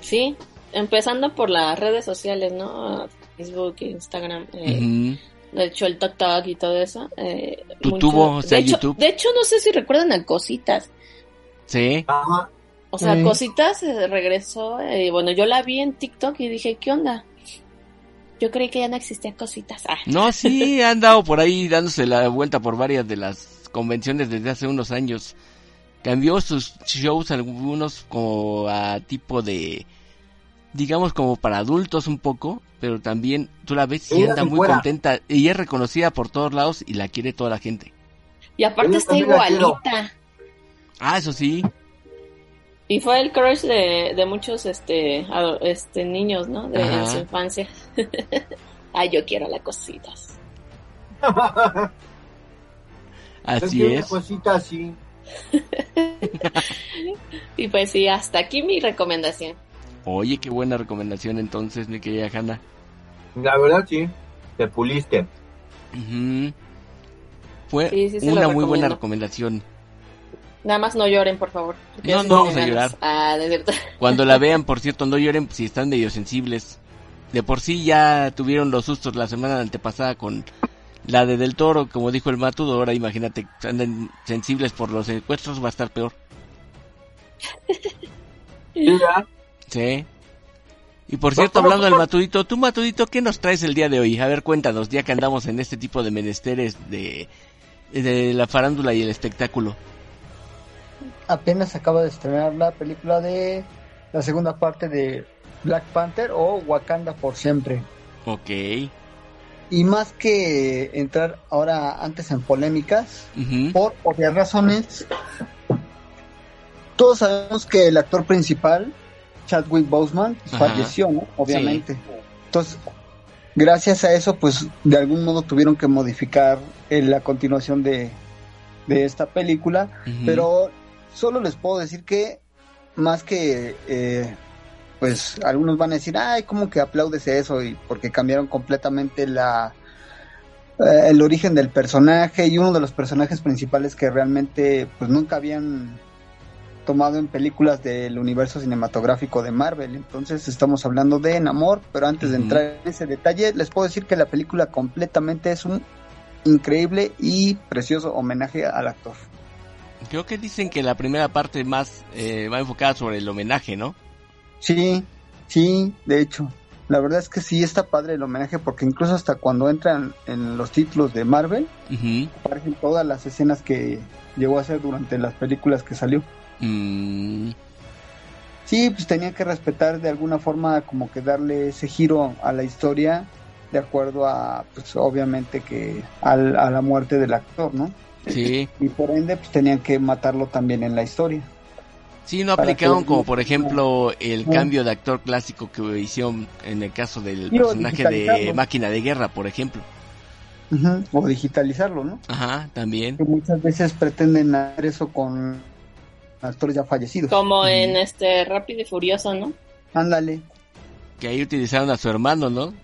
Sí, empezando por las redes sociales, ¿no? Facebook, Instagram. Eh, de hecho, el TikTok y todo eso. Eh, tuvo, o sea, de YouTube. Hecho, de hecho, no sé si recuerdan a Cositas. Sí. O sea, Cositas eh, regresó. Eh, bueno, yo la vi en TikTok y dije, ¿qué onda? Yo creí que ya no existían Cositas. Ah. No, sí, han dado por ahí dándose la vuelta por varias de las convenciones desde hace unos años. Cambió sus shows algunos como a tipo de digamos como para adultos un poco, pero también tú la ves y anda muy contenta. y es reconocida por todos lados y la quiere toda la gente. Y aparte está igualita. Ah, eso sí. Y fue el crush de, muchos este, este niños, ¿no? De su infancia. Ay, yo quiero las cositas. así es. Cosita así. y pues sí, hasta aquí mi recomendación. Oye, qué buena recomendación entonces, mi querida Hanna. La verdad sí, te puliste. Fue una muy buena recomendación. Nada más no lloren, por favor. No, no vamos a llorar. Ah, Cuando la vean, por cierto, no lloren si están medio sensibles. De por sí ya tuvieron los sustos la semana antepasada con la de Del Toro, como dijo el Matudo. Ahora imagínate, andan sensibles por los secuestros, va a estar peor. Sí. Y por cierto, hablando del Matudito, tú Matudito, ¿qué nos traes el día de hoy? A ver, cuéntanos, ya que andamos en este tipo de menesteres de, de la farándula y el espectáculo. Apenas acaba de estrenar la película de la segunda parte de Black Panther o Wakanda por siempre. Ok. Y más que entrar ahora antes en polémicas, por obvias razones, todos sabemos que el actor principal Chadwick Boseman falleció, Obviamente. Entonces, gracias a eso, pues de algún modo tuvieron que modificar la continuación de, esta película, pero solo les puedo decir que más que eh, pues algunos van a decir, ay, ¿cómo que aplaudes eso? Y porque cambiaron completamente la eh, el origen del personaje y uno de los personajes principales que realmente pues nunca habían tomado en películas del universo cinematográfico de Marvel. Entonces estamos hablando de Namor, pero antes de entrar en ese detalle, les puedo decir que la película completamente es un increíble y precioso homenaje al actor. Creo que dicen que la primera parte más eh, va enfocada sobre el homenaje, ¿no? Sí, sí, de hecho. La verdad es que sí está padre el homenaje porque incluso hasta cuando entran en los títulos de Marvel, aparecen todas las escenas que llegó a hacer durante las películas que salió. Mm. Sí, pues tenía que respetar de alguna forma como que darle ese giro a la historia de acuerdo a, pues obviamente que a la muerte del actor, ¿no? Sí. Y por ende, pues tenían que matarlo también en la historia. Sí, no aplicaron como por ejemplo el cambio de actor clásico que hicieron en el caso del personaje de Máquina de Guerra, por ejemplo. O digitalizarlo, ¿no? Ajá, también. Que muchas veces pretenden hacer eso con actores ya fallecidos. Como en este Rápido y Furioso, ¿no? Ándale. Que ahí utilizaron a su hermano, ¿no?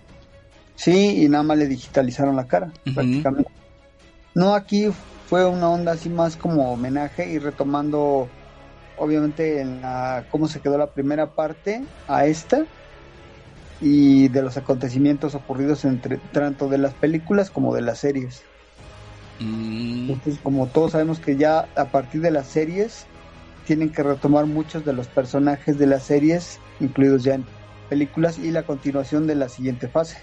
Sí, y nada más le digitalizaron la cara, prácticamente. No, aquí fue una onda así más como homenaje y retomando, obviamente, en la, cómo se quedó la primera parte a esta y de los acontecimientos ocurridos entre tanto de las películas como de las series. Mm. Entonces, como todos sabemos que ya a partir de las series tienen que retomar muchos de los personajes de las series, incluidos ya en películas, y la continuación de la siguiente fase.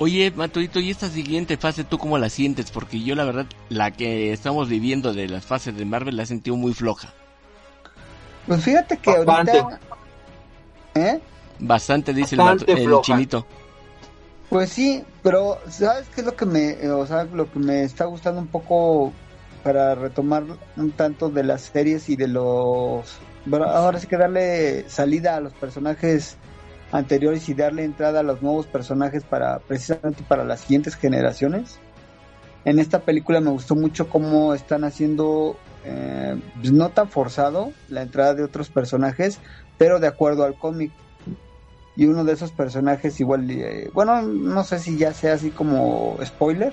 Oye, Matudito, ¿y esta siguiente fase tú cómo la sientes? Porque yo la verdad, la que estamos viviendo de las fases de Marvel la he sentido muy floja. Pues fíjate que ahorita... ¿Eh? Bastante, dice el, chinito. Pues sí, pero ¿sabes qué es lo que me, o sea, lo que me está gustando un poco para retomar un tanto de las series y de los... Ahora sí que darle salida a los personajes anteriores y darle entrada a los nuevos personajes para precisamente para las siguientes generaciones. En esta película me gustó mucho cómo están haciendo eh, pues, no tan forzado la entrada de otros personajes, pero de acuerdo al cómic. Y uno de esos personajes igual, eh, bueno, no sé si ya sea así como spoiler.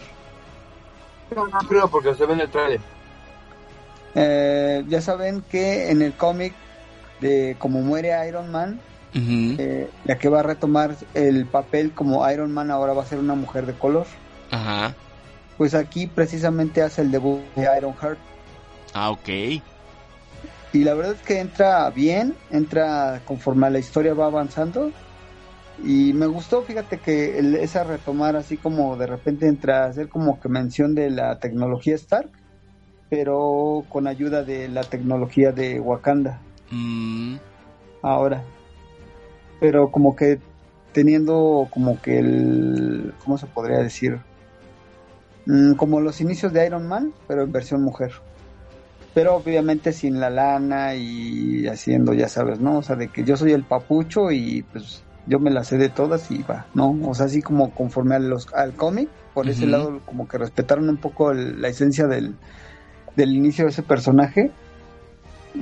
No, no creo porque se ve en el trailer. Eh, ya saben que en el cómic de como muere Iron Man, eh, la que va a retomar el papel como Iron Man ahora va a ser una mujer de color. Ajá. Pues aquí precisamente hace el debut de Iron Heart. Ah, ok. Y la verdad es que entra bien, entra conforme la historia va avanzando. Y me gustó, fíjate que esa retomar así como de repente entra a hacer como que mención de la tecnología Stark, pero con ayuda de la tecnología de Wakanda. Mm. Ahora. Pero como que teniendo como que el... ¿Cómo se podría decir? Mm, como los inicios de Iron Man, pero en versión mujer. Pero obviamente sin la lana y haciendo, ya sabes, ¿no? O sea, de que yo soy el papucho y pues yo me la sé de todas y va, ¿no? O sea, así como conforme a los, al cómic, por ese lado como que respetaron un poco la esencia del, del inicio de ese personaje.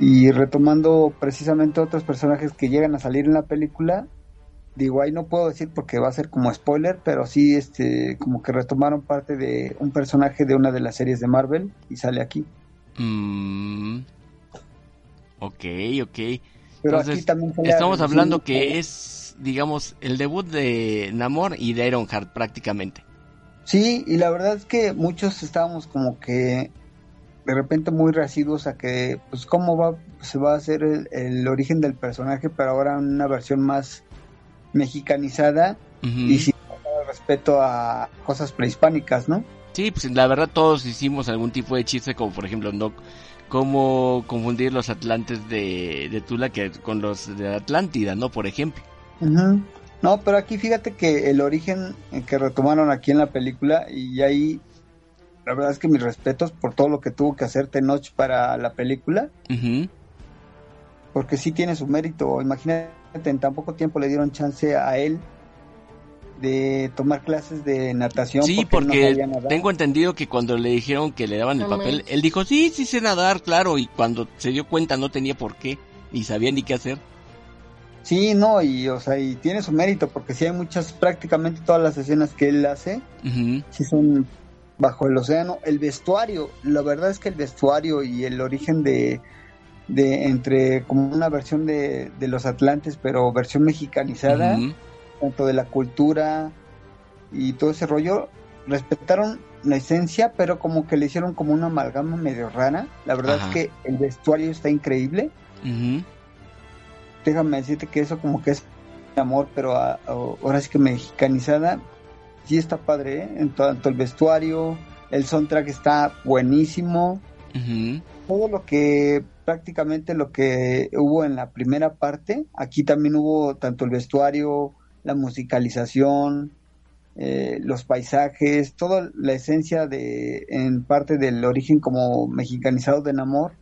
Y retomando precisamente otros personajes que llegan a salir en la película digo ahí no puedo decir porque va a ser como spoiler pero sí este como que retomaron parte de un personaje de una de las series de Marvel y sale aquí. Mm. ok ok. Pero aquí también estamos hablando que es digamos el debut de Namor y de Ironheart prácticamente sí y la verdad es que muchos estábamos como que de repente muy residuos a que, pues, cómo va, se va a hacer el, origen del personaje, pero ahora en una versión más mexicanizada y sin respeto a cosas prehispánicas, ¿no? Sí, pues la verdad todos hicimos algún tipo de chiste, como por ejemplo, no cómo confundir los atlantes de, de Tula que con los de Atlántida, ¿no? Por ejemplo. No, pero aquí fíjate que el origen que retomaron aquí en la película y ahí la verdad es que mis respetos por todo lo que tuvo que hacer Tenoch para la película. Porque sí tiene su mérito. Imagínate, en tan poco tiempo le dieron chance a él de tomar clases de natación. Sí, porque, tengo entendido que cuando le dijeron que le daban el papel, él dijo, sí, sí sé nadar, claro, y cuando se dio cuenta no tenía por qué, ni sabía ni qué hacer. Sí, no, y o sea, y tiene su mérito, porque sí hay muchas, prácticamente todas las escenas que él hace, sí son bajo el océano. El vestuario, la verdad es que el vestuario y el origen de, de entre como una versión de, de los Atlantes, pero versión mexicanizada, tanto de la cultura y todo ese rollo, respetaron la esencia, pero como que le hicieron como una amalgama medio rara. La verdad es que el vestuario está increíble. Déjame decirte que eso como que es amor, pero ahora sí que mexicanizada sí está padre, ¿eh? en tanto el vestuario, el soundtrack está buenísimo. Todo lo que prácticamente lo que hubo en la primera parte, aquí también hubo tanto el vestuario, la musicalización, eh, los paisajes, toda la esencia de en parte del origen como mexicanizado de Namor.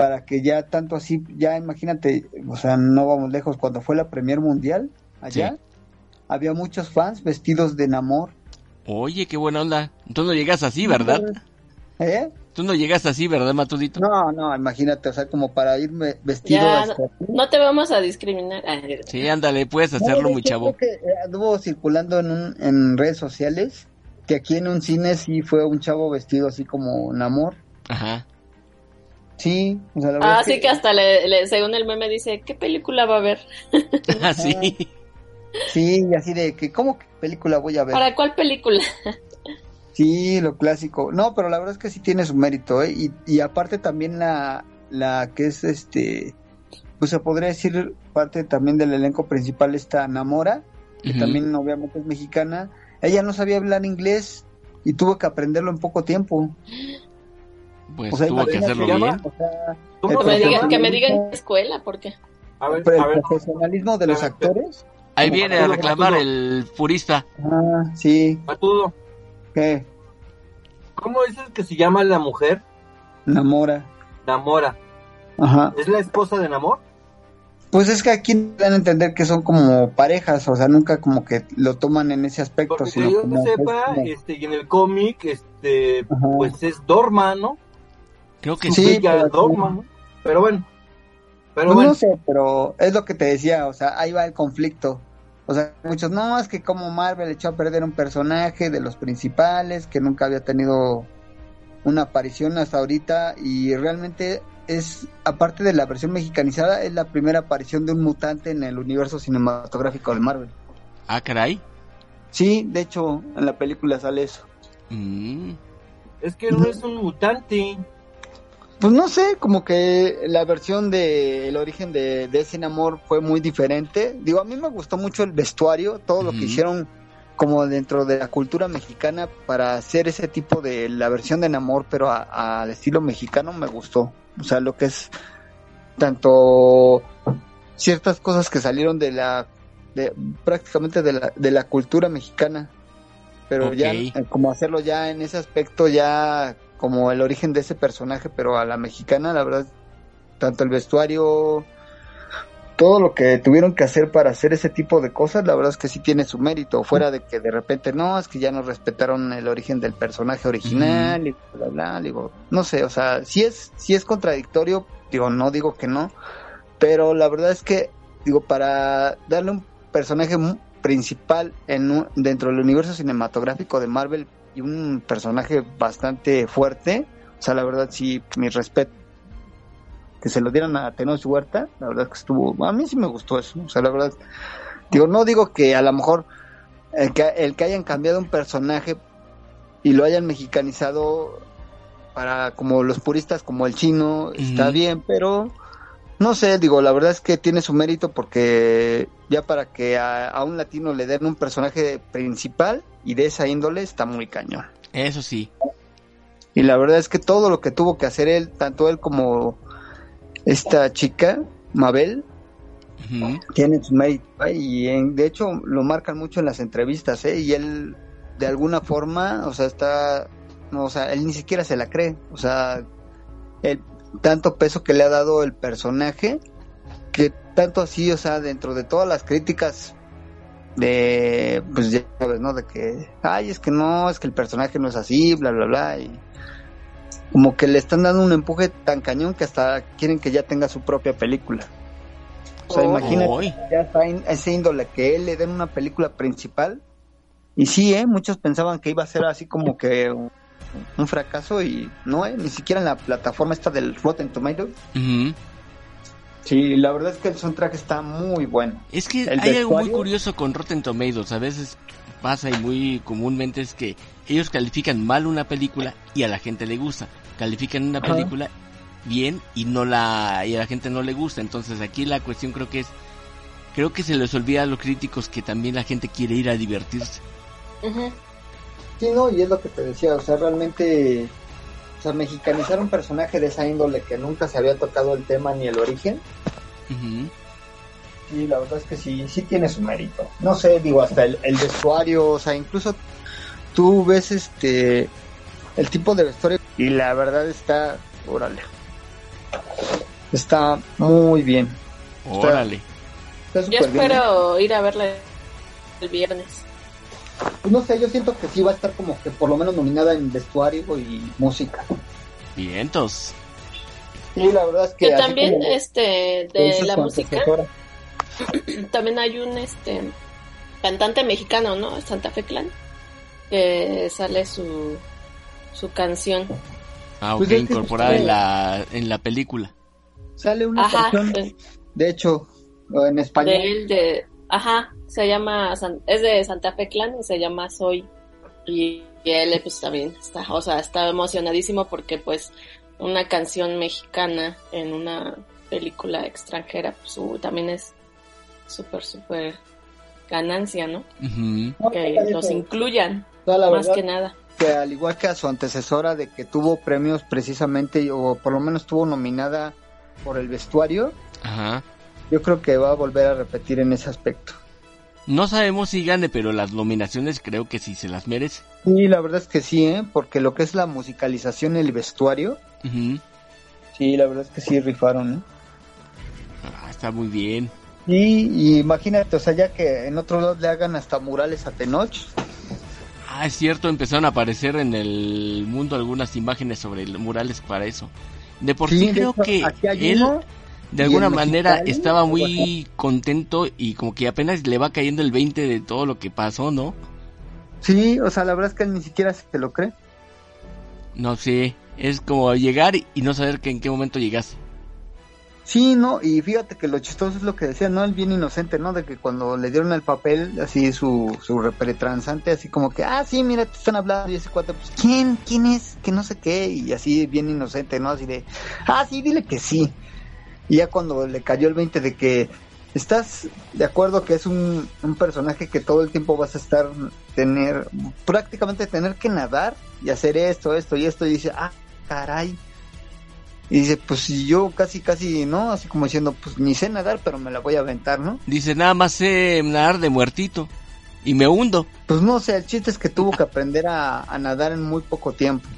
Para que ya tanto así, ya imagínate, o sea, no vamos lejos, cuando fue la Premier Mundial allá, había muchos fans vestidos de Namor. Oye, qué buena onda. Tú no llegas así, ¿verdad? ¿Eh? Tú no llegas así, ¿verdad, Matudito? No, no, imagínate, o sea, como para irme vestido. no, te vamos a discriminar. Ah, sí, ándale, puedes hacerlo, muy chavo. Que eh, anduvo circulando en, un, en redes sociales que aquí en un cine sí fue un chavo vestido así como Namor. Ajá. Sí, o sea, la verdad Ah, sí que, hasta le, según el meme dice, ¿qué película va a ver? ah, sí. Sí, así de que, ¿cómo que película voy a ver? ¿Para cuál película? sí, lo clásico. No, pero la verdad es que sí tiene su mérito, ¿eh? Y, y aparte también la, la que es este, pues se podría decir parte también del elenco principal está Namora, que también obviamente es mexicana. Ella no sabía hablar inglés y tuvo que aprenderlo en poco tiempo. Pues tuvo que hacerlo bien. que me digan en escuela, ¿por qué? A ver, el profesionalismo de los actores Ahí viene a reclamar el purista. Ah, sí. Matudo. ¿Qué? ¿Cómo es el que se llama la mujer? Namora. Namora. Ajá. ¿Es la esposa de Namor? Pues es que aquí dan a entender que son como parejas, o sea, nunca como que lo toman en ese aspecto. Porque yo que sepa, este, y en el cómic, este, pues es Dorma, ¿no? Creo que sí. Dogma, pero bueno. Pero pues bueno. No sé, pero es lo que te decía, o sea, ahí va el conflicto. O sea, muchos, no, es que como Marvel echó a perder un personaje de los principales que nunca había tenido una aparición hasta ahorita y realmente es, aparte de la versión mexicanizada, es la primera aparición de un mutante en el universo cinematográfico de Marvel. Ah, caray. Sí, de hecho, en la película sale eso. Mm. Es que no es un mutante. Pues no sé, como que la versión de el origen de, de ese amor fue muy diferente. Digo, a mí me gustó mucho el vestuario, todo lo que hicieron como dentro de la cultura mexicana para hacer ese tipo de la versión de Namor, pero al estilo mexicano me gustó. O sea, lo que es tanto ciertas cosas que salieron de la de, prácticamente de la, de la cultura mexicana, pero ya como hacerlo ya en ese aspecto ya como el origen de ese personaje, pero a la mexicana, la verdad, tanto el vestuario, todo lo que tuvieron que hacer para hacer ese tipo de cosas, la verdad es que sí tiene su mérito, fuera de que de repente no, es que ya no respetaron el origen del personaje original y bla, bla, digo, no sé, o sea, sí es, sí es contradictorio, digo, no digo que no, pero la verdad es que, digo, para darle un personaje principal en dentro del universo cinematográfico de Marvel, y un personaje bastante fuerte. O sea, la verdad sí, mi respeto. Que se lo dieran a Tenoch Huerta, la verdad que estuvo, a mí sí me gustó eso. O sea, la verdad, digo, no digo que a lo mejor el que, el que hayan cambiado un personaje y lo hayan mexicanizado para como los puristas como el chino, está bien, pero no sé, digo, la verdad es que tiene su mérito porque ya para que a, un latino le den un personaje principal y de esa índole está muy cañón. Eso sí. Y la verdad es que todo lo que tuvo que hacer él, tanto él como esta chica, Mabel, tiene su mérito. Y de hecho lo marcan mucho en las entrevistas, ¿eh? Y él, de alguna forma, o sea, está, no, o sea, él ni siquiera se la cree. O sea, él tanto peso que le ha dado el personaje, que tanto así, o sea, dentro de todas las críticas de, pues ya sabes, ¿no? De que, ay, es que no, es que el personaje no es así, bla, bla, bla, y como que le están dando un empuje tan cañón que hasta quieren que ya tenga su propia película. O sea, imagínate, ya está en ese índole que él le den una película principal. Y sí, ¿eh? Muchos pensaban que iba a ser así como que un fracaso y no, eh, ni siquiera en la plataforma esta del Rotten Tomatoes. Sí, la verdad es que el soundtrack está muy bueno. Es que hay algo muy curioso con Rotten Tomatoes. A veces pasa y muy comúnmente es que ellos califican mal una película y a la gente le gusta. Califican una película bien y no la y a la gente no le gusta. Entonces aquí la cuestión creo que es creo que se les olvida a los críticos que también la gente quiere ir a divertirse. Sí, no, y es lo que te decía, o sea, realmente, o sea, mexicanizar un personaje de esa índole que nunca se había tocado el tema ni el origen. Y la verdad es que sí, sí tiene su mérito. No sé, digo, hasta el, vestuario, o sea, incluso tú ves este, el tipo de vestuario y la verdad está, órale, está muy bien. Órale. Yo espero ir a verla el viernes pues no sé, yo siento que sí va a estar como que por lo menos nominada en vestuario y música. Vientos. Sí, la verdad es que... también, este, de la música, también hay un, este, cantante mexicano, ¿no? Santa Fe Clan, que sale su, su canción. Ah, ok, pues incorporada en la, en la película. Sale una canción, pues. de hecho, en español. De él, de, Ajá, se llama, es de Santa Fe Clan y se llama Soy. Y, él pues también está, o sea, está emocionadísimo porque pues una canción mexicana en una película extranjera, pues también es súper, súper ganancia, ¿no? Que los incluyan, más que nada. Que al igual que a su antecesora de que tuvo premios precisamente, o por lo menos estuvo nominada por el vestuario, Ajá yo creo que va a volver a repetir en ese aspecto. No sabemos si gane, pero las nominaciones creo que sí se las merece. Sí, la verdad es que sí, ¿eh? porque lo que es la musicalización, el vestuario, sí, la verdad es que sí rifaron. ¿eh? Ah, está muy bien. Y, imagínate, o sea, ya que en otro lado le hagan hasta murales a Tenoch, Ah, es cierto, empezaron a aparecer en el mundo algunas imágenes sobre murales para eso. De por sí, creo que él de alguna manera estaba muy contento y como que apenas le va cayendo el 20 de todo lo que pasó, ¿no? Sí, o sea, la verdad es que él ni siquiera se lo cree. No sé, es como llegar y no saber que en qué momento llegas. Sí, no, y fíjate que lo chistoso es lo que decía, ¿no? El bien inocente, ¿no? De que cuando le dieron el papel, así su, su repretransante, así como que, ah, sí, mira, te están hablando, y ese cuate, pues, ¿quién? ¿Quién es? Que no sé qué, y así bien inocente, ¿no? Así de, ah, sí, dile que sí. Y ya cuando le cayó el 20 de que estás de acuerdo que es un, un personaje que todo el tiempo vas a estar, tener, prácticamente tener que nadar y hacer esto, esto y esto, y dice, ah, caray. Y dice, pues yo casi, casi, ¿no? Así como diciendo, pues ni sé nadar, pero me la voy a aventar, ¿no? Dice, nada más sé nadar de muertito. Y me hundo. Pues no sé, el chiste es que tuvo que aprender a, nadar en muy poco tiempo.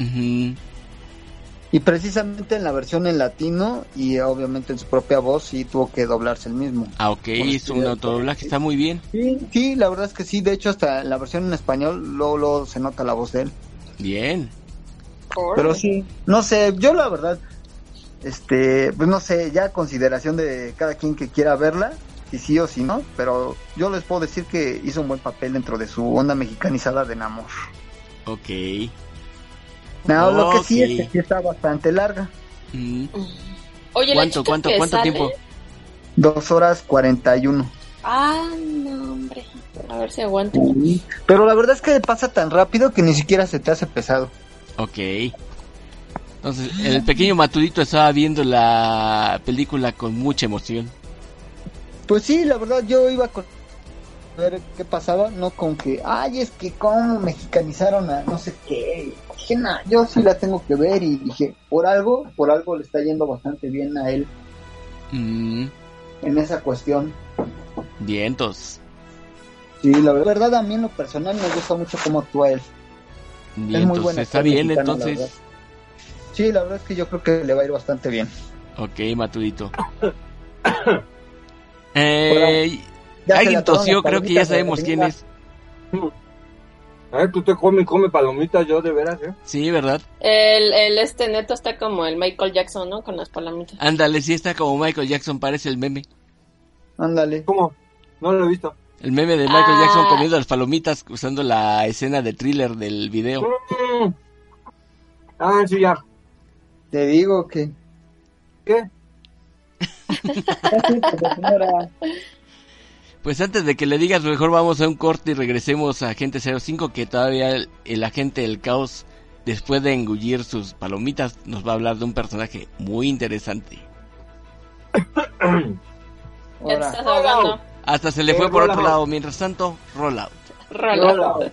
Y precisamente en la versión en latino y obviamente en su propia voz sí tuvo que doblarse el mismo. Ah, ok, hizo un autodoblaje, está muy bien. Sí, sí, la verdad es que sí, de hecho hasta en la versión en español luego, se nota la voz de él. Bien. Pero sí, no sé, yo la verdad, este, pues no sé, ya consideración de cada quien que quiera verla, si sí o si no, pero yo les puedo decir que hizo un buen papel dentro de su onda mexicanizada de Namor. Ok. No, lo que sí es que sí está bastante larga. Mm. Oye, ¿Cuánto, cuánto, cuánto tiempo? Dos horas cuarenta y uno. Ah, no, hombre. A ver si aguanto. Pero la verdad es que pasa tan rápido que ni siquiera se te hace pesado. Ok. Entonces, el pequeño Matudito estaba viendo la película con mucha emoción. Pues sí, la verdad yo iba con ver qué pasaba, no con que, ay, es que cómo mexicanizaron a no sé qué. Dije, yo sí la tengo que ver y dije, por algo, por algo le está yendo bastante bien a él. Mm. En esa cuestión. Vientos. Sí, la verdad a mí en lo personal me gusta mucho cómo actúa él. es muy bueno. Está bien entonces. sí, la verdad es que yo creo que le va a ir bastante bien. Ok, Matudito. eh, Alguien tosió, creo que ya sabemos quién es. A ver, tú te comes, come palomitas, yo de veras, ¿eh? Sí, ¿verdad? El, el este neto está como el Michael Jackson, ¿no? Con las palomitas. Ándale, sí está como Michael Jackson, parece el meme. Ándale. ¿Cómo? No lo he visto. El meme de Michael Jackson ah. comiendo las palomitas usando la escena de thriller del video. Mm. Ah, sí, ya. Te digo que... ¿Qué? Pues antes de que le digas, mejor vamos a un corte y regresemos a Agente 05, que todavía el, agente del caos, después de engullir sus palomitas, nos va a hablar de un personaje muy interesante. Hasta se le fue por otro lado. Mientras tanto, roll out. Roll out.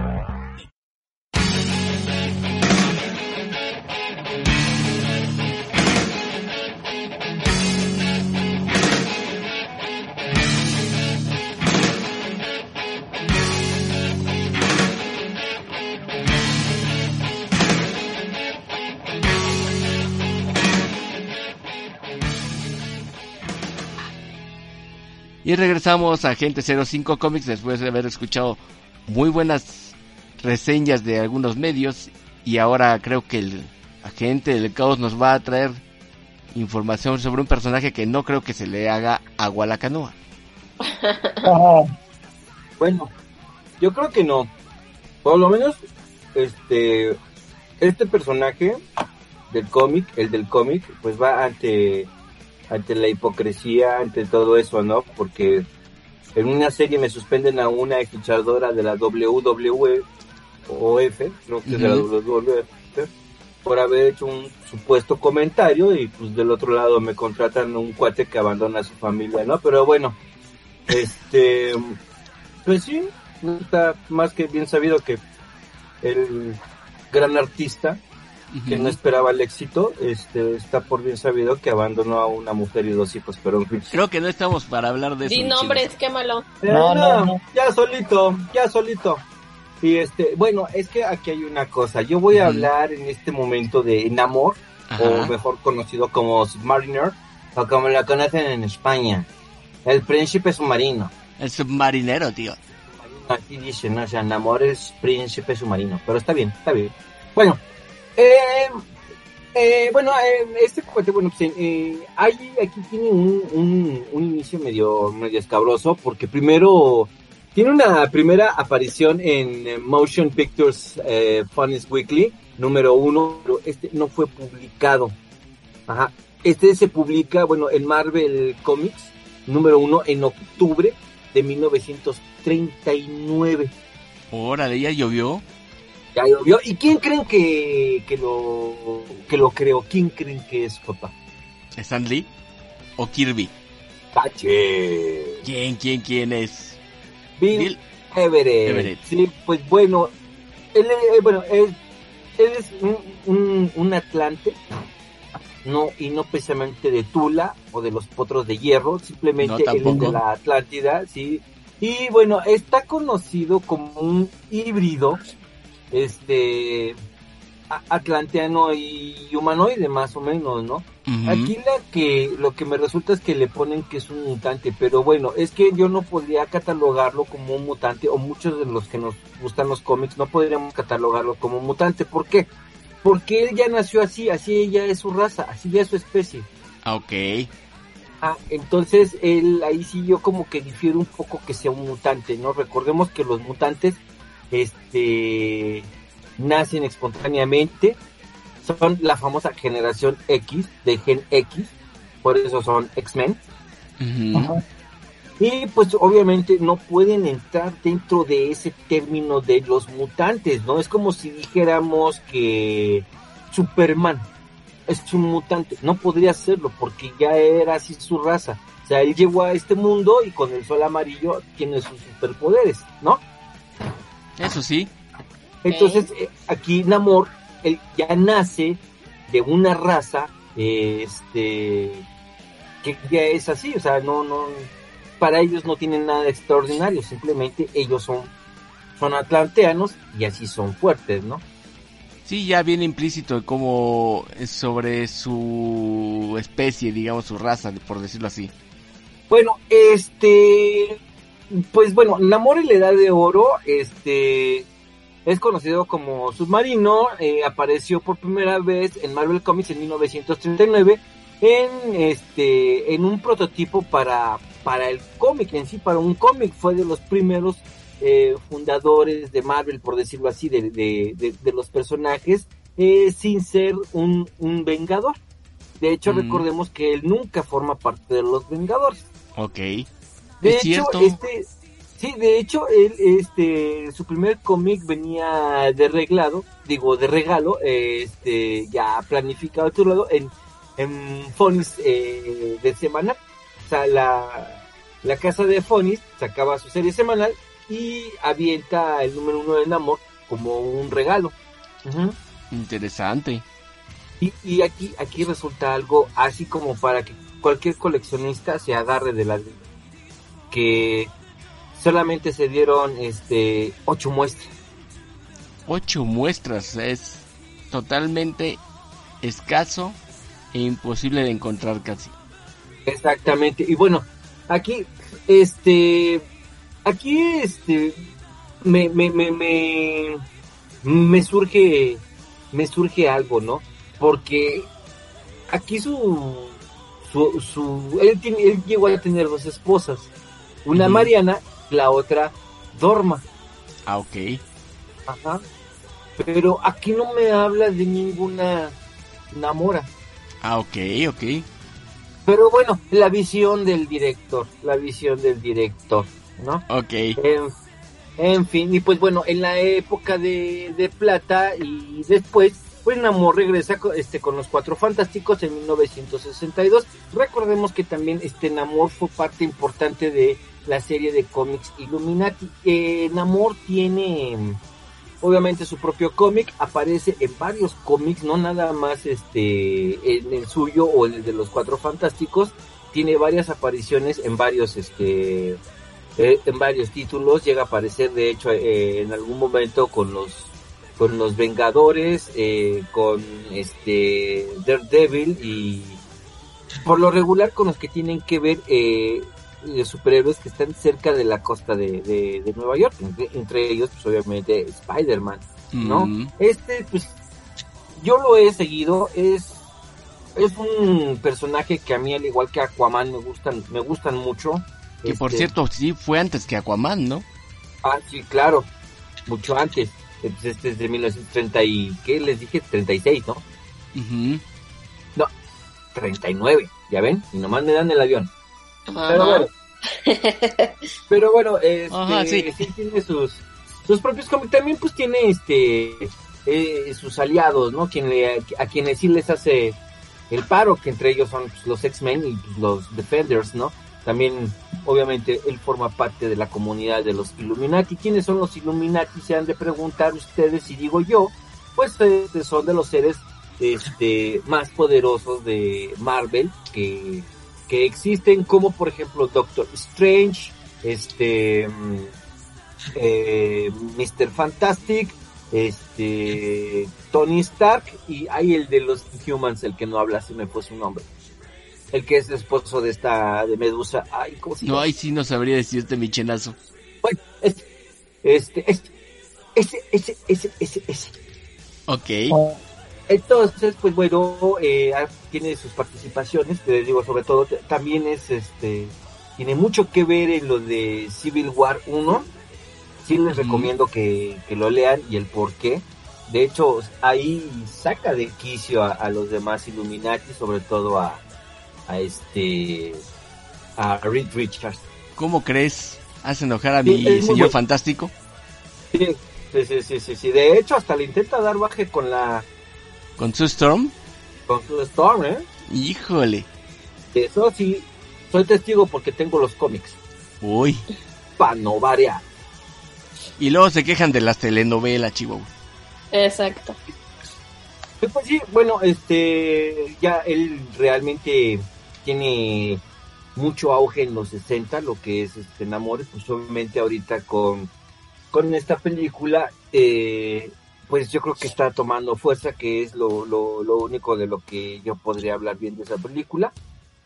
Y regresamos a Agente 05 Comics después de haber escuchado muy buenas reseñas de algunos medios y ahora creo que el agente del caos nos va a traer información sobre un personaje que no creo que se le haga agua a la canoa. bueno, yo creo que no. Por lo menos este este personaje del cómic, el del cómic, pues va ante ante la hipocresía, ante todo eso, ¿no? Porque en una serie me suspenden a una luchadora de la WWE o F, creo que de la WWF, por haber hecho un supuesto comentario y pues del otro lado me contratan un cuate que abandona a su familia, ¿no? Pero bueno, este, pues sí, está más que bien sabido que el gran artista que no esperaba el éxito, este, está por bien sabido que abandonó a una mujer y dos hijos, pero Creo que no estamos para hablar de eso. Di nombres, qué malo. Eh, no, no, no, ya solito, ya solito. Y este, bueno, es que aquí hay una cosa. Yo voy a hablar en este momento de Namor, o mejor conocido como Submariner, o como lo conocen en España. El príncipe submarino. El submarinero, tío. Aquí dice, ¿no? O sea, Namor es príncipe submarino. Pero está bien, está bien. Bueno, eh, eh, bueno, eh, este juguete, bueno, pues, eh, hay, aquí tiene un, un, un, inicio medio, medio escabroso, porque primero tiene una primera aparición en Motion Pictures eh, Funniest Weekly, número uno, pero este no fue publicado. Ajá. Este se publica, bueno, en Marvel Comics, número uno, en octubre de 1939. Órale, ya llovió. Ya llovió. ¿Y quién creen que, que lo que lo creó? ¿Quién creen que es, papá? ¿Stan Lee o Kirby? ¡Tache! ¿Quién, quién, quién es? Bill, Everett. Sí, pues bueno, él, eh, bueno, él, es un, un, atlante, no, y no precisamente de Tula o de los potros de hierro, simplemente él es de la Atlántida, sí. Y bueno, está conocido como un híbrido, este, atlanteano y humanoide más o menos, ¿no? Aquí la que lo que me resulta es que le ponen que es un mutante, pero bueno, es que yo no podría catalogarlo como un mutante o muchos de los que nos gustan los cómics no podríamos catalogarlo como un mutante, ¿por qué? Porque él ya nació así, así ella es su raza, así ya es su especie. Ah, ok. Ah, entonces él ahí sí yo como que difiero un poco que sea un mutante, ¿no? Recordemos que los mutantes este nacen espontáneamente, son la famosa generación X, de Gen X, por eso son X-Men. Y pues obviamente no pueden entrar dentro de ese término de los mutantes, ¿no? Es como si dijéramos que Superman es un mutante, no podría serlo porque ya era así su raza. O sea, él llegó a este mundo y con el sol amarillo tiene sus superpoderes, ¿no? Eso sí. Entonces, eh, aquí Namor él ya nace de una raza este que ya es así, o sea, no no para ellos no tienen nada extraordinario, simplemente ellos son son atlanteanos y así son fuertes, ¿no? Sí, ya viene implícito como sobre su especie, digamos, su raza, por decirlo así. Bueno, este, pues bueno, Namor en la Edad de Oro, este, es conocido como Submarino, eh, apareció por primera vez en Marvel Comics en 1939 en este en un prototipo para para el cómic en sí, para un cómic fue de los primeros eh, fundadores de Marvel, por decirlo así, de, de, los personajes, eh, sin ser un, un vengador. De hecho, mm. recordemos que él nunca forma parte de los Vengadores. Ok. De hecho, este Sí, de hecho, él, este, su primer cómic venía de reglado, digo, de regalo, este, ya planificado a lado, en, en Fonis eh, de semana. O sea, la, la casa de Fonis sacaba su serie semanal y avienta el número uno de Namor como un regalo. Interesante. Y, y aquí, aquí resulta algo así como para que cualquier coleccionista se agarre de la que solamente se dieron este ocho muestras. Ocho muestras es totalmente escaso e imposible de encontrar casi. Exactamente. Y bueno, aquí, este, aquí, este, me, me, me, me, me surge, me surge algo, ¿no? Porque aquí su, su, su, él, tiene, él llegó a tener dos esposas, una Mariana la otra Dorma. Ah, ok. Ajá. Pero aquí no me habla de ninguna Namora. Ah, ok, ok. Pero bueno, la visión del director, la visión del director, ¿no? Ok. En, fin, y pues bueno, en la época de, de plata y después, pues Namor regresa este, con los Cuatro Fantásticos en 1962. Recordemos que también este Namor fue parte importante de la serie de cómics Illuminati. Eh, Namor tiene obviamente su propio cómic, aparece en varios cómics, no nada más este en el suyo o en el de los Cuatro Fantásticos, tiene varias apariciones en varios este eh, en varios títulos, llega a aparecer de hecho eh, en algún momento con los con los Vengadores, eh, con este Daredevil y por lo regular con los que tienen que ver eh, de superhéroes que están cerca de la costa de, de, Nueva York, entre, ellos pues obviamente Spider-Man, ¿no? Este pues yo lo he seguido, es es un personaje que a mí al igual que Aquaman me gustan me gustan mucho. Que por este cierto sí fue antes que Aquaman, ¿no? Ah, sí, claro, mucho antes. Pues, este es de 1930 y ¿qué les dije? 36, ¿no? No, 39, ¿ya ven? Y nomás me dan el avión. Pero bueno. Pero bueno, este, sí. tiene sus, sus propios cómics. También pues tiene este eh, sus aliados, ¿no? Quien a, quienes sí les hace el paro, que entre ellos son pues, los X-Men y pues, los Defenders, ¿no? También, obviamente, él forma parte de la comunidad de los Illuminati. ¿Quiénes son los Illuminati? Se han de preguntar ustedes y digo yo, pues este, son de los seres este, más poderosos de Marvel que que existen como por ejemplo Doctor Strange, este mm, eh, Mr. Fantastic, este Tony Stark y hay el de los Humans, el que no habla, si me fue su nombre. El que es el esposo de esta de Medusa. Ay, ¿cómo se llama? No, ahí sí no sabría decirte mi chenazo. Bueno, este, este, este, ese, ese, ese, ese, ese. Ok. Oh. Entonces, pues bueno, eh, tiene sus participaciones, te digo, sobre todo también es este, tiene mucho que ver en lo de Civil War 1. Sí les recomiendo que, lo lean y el por qué. De hecho, ahí saca de quicio a, los demás Illuminati, sobre todo a, a este, a Reed Richards. ¿Cómo crees? ¿Hace enojar a mi señor fantástico? Sí, sí, sí, sí, sí. De hecho, hasta le intenta dar baje con la ¿Con su Storm? Con su Storm, ¿eh? Híjole. Eso sí, soy testigo porque tengo los cómics. Uy. Pa' no variar. Y luego se quejan de las telenovelas, Chihuahua. Exacto. Pues sí, bueno, este, ya él realmente tiene mucho auge en los 60, lo que es este Namor, pues obviamente ahorita con, con esta película, eh, pues yo creo que está tomando fuerza, que es lo, lo, lo, único de lo que yo podría hablar bien de esa película,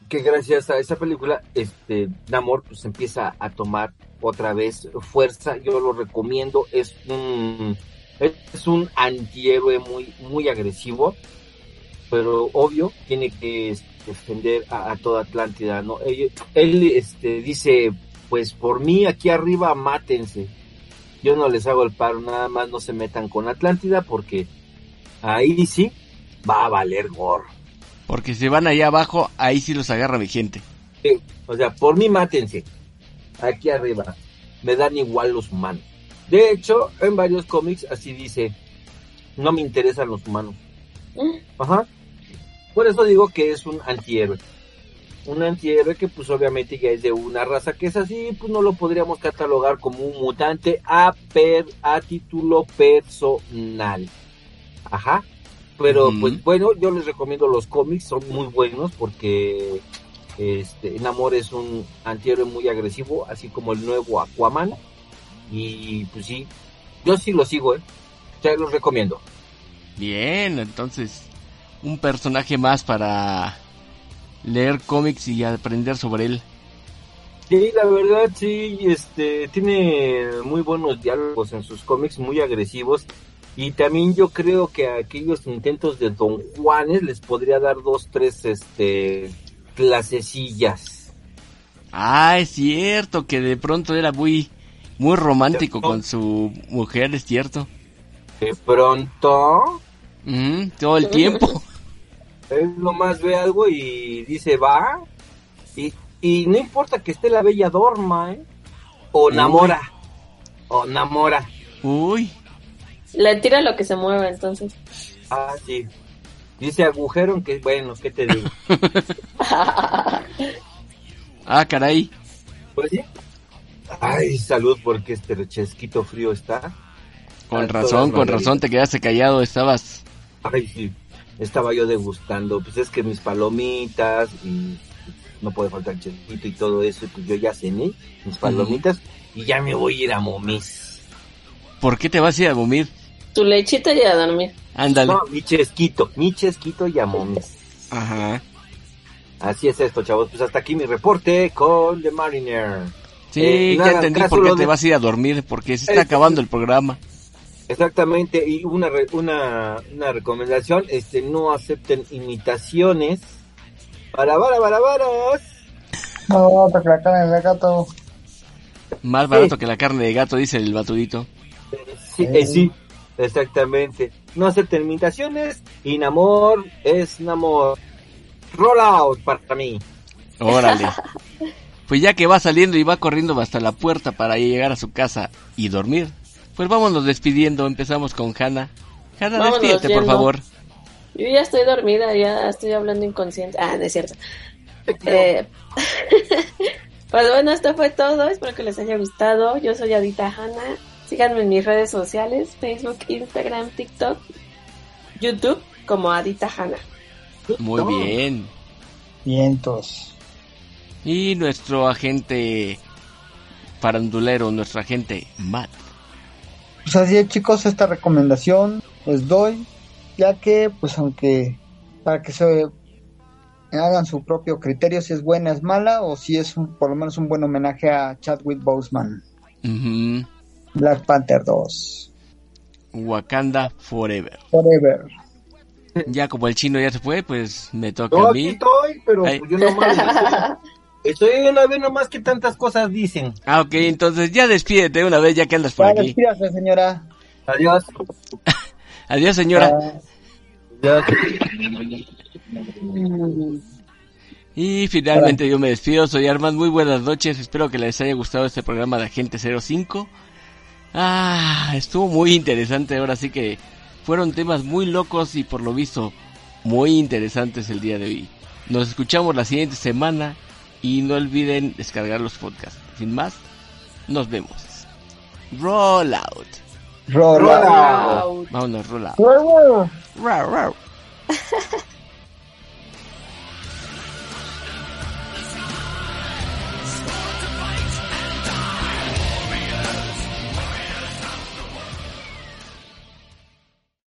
que gracias a esa película, este, Namor pues empieza a tomar otra vez fuerza, yo lo recomiendo, es un, es un antihéroe muy, muy agresivo, pero obvio, tiene que defender a, toda Atlántida, ¿no? Él, él, este, dice, pues por mí aquí arriba mátense, yo no les hago el paro, nada más no se metan con Atlántida porque ahí sí va a valer gorro. Porque si van allá abajo, ahí sí los agarra mi gente. Sí, o sea, por mí mátense. Aquí arriba. Me dan igual los humanos. De hecho, en varios cómics así dice, no me interesan los humanos. Mm. Ajá. Por eso digo que es un antihéroe un antihéroe que pues obviamente ya es de una raza que es así, pues no lo podríamos catalogar como un mutante a, per, a título personal. Ajá. Pero pues bueno, yo les recomiendo los cómics, son muy buenos porque este Namor es un antihéroe muy agresivo, así como el nuevo Aquaman. Y pues sí, yo sí lo sigo, ¿eh? Ya los recomiendo. Bien, entonces, un personaje más para leer cómics y aprender sobre él. Sí, la verdad sí, este, tiene muy buenos diálogos en sus cómics, muy agresivos. Y también yo creo que a aquellos intentos de Don Juanes les podría dar dos, tres, este, clasecillas. Ah, es cierto, que de pronto era muy, muy romántico con su mujer, es cierto. De pronto. todo el tiempo. Él nomás ve algo y dice, va. Y, y no importa que esté la bella dorma, ¿eh? O namora. O namora. Uy. Le tira lo que se mueve entonces. Ah, sí. Dice agujero, que bueno, ¿qué te digo? ah, caray. Pues sí. Ay, salud porque este rechesquito frío está. Con razón, con razón te quedaste callado, estabas... Ay, sí, estaba yo degustando, pues es que mis palomitas y no puede faltar chelito y todo eso, pues yo ya cené mis palomitas y ya me voy a ir a momis. ¿Por qué te vas a ir a momir? Tu lechita y a dormir. Ándale. No, mi chesquito, mi chesquito y a momis. Ajá. Así es esto, chavos. Pues hasta aquí mi reporte con The Mariner. Sí, eh, ya entendí por qué te vas a ir a dormir, porque se está acabando el programa. Exactamente, y una, una, una recomendación, este, no acepten imitaciones. Para, para, para, para. No, que la carne de gato. Más barato que la carne de gato, dice el batudito. Sí, eh, sí, exactamente. No acepten imitaciones y Namor es Namor. Roll out para mí. Órale. Pues ya que va saliendo y va corriendo hasta la puerta para llegar a su casa y dormir, pues vámonos despidiendo. Empezamos con Hanna. Hanna, despídete, por favor. Yo ya estoy dormida, ya estoy hablando inconsciente. Ah, no es cierto. Eh, pues bueno, esto fue todo. Espero que les haya gustado. Yo soy Adita Hanna. Síganme en mis redes sociales: Facebook, Instagram, TikTok, YouTube, como Adita Hanna. Muy bien. Vientos. Y nuestro agente farandulero, nuestro agente Matt. Pues así es, chicos, esta recomendación les doy, ya que, pues aunque para que se hagan su propio criterio si es buena, es mala, o si es un, por lo menos un buen homenaje a Chadwick Boseman. Black Panther 2. Wakanda Forever. Forever. Ya como el chino ya se fue, pues me toca a mí. Aquí estoy, pero yo nomás estoy una vez nomás que tantas cosas dicen. Ah, ok, entonces ya despídete una vez ya que andas por aquí. Despídase, señora. Adiós. Adiós, señora. Adiós. Y finalmente yo me despido, soy Armand, muy buenas noches, espero que les haya gustado este programa de Agente 05. Ah, estuvo muy interesante, ahora sí que fueron temas muy locos y por lo visto muy interesantes el día de hoy. Nos escuchamos la siguiente semana y no olviden descargar los podcasts. Sin más, nos vemos. Roll out. Roll, out. Vámonos, roll out. Roll out. Roll out.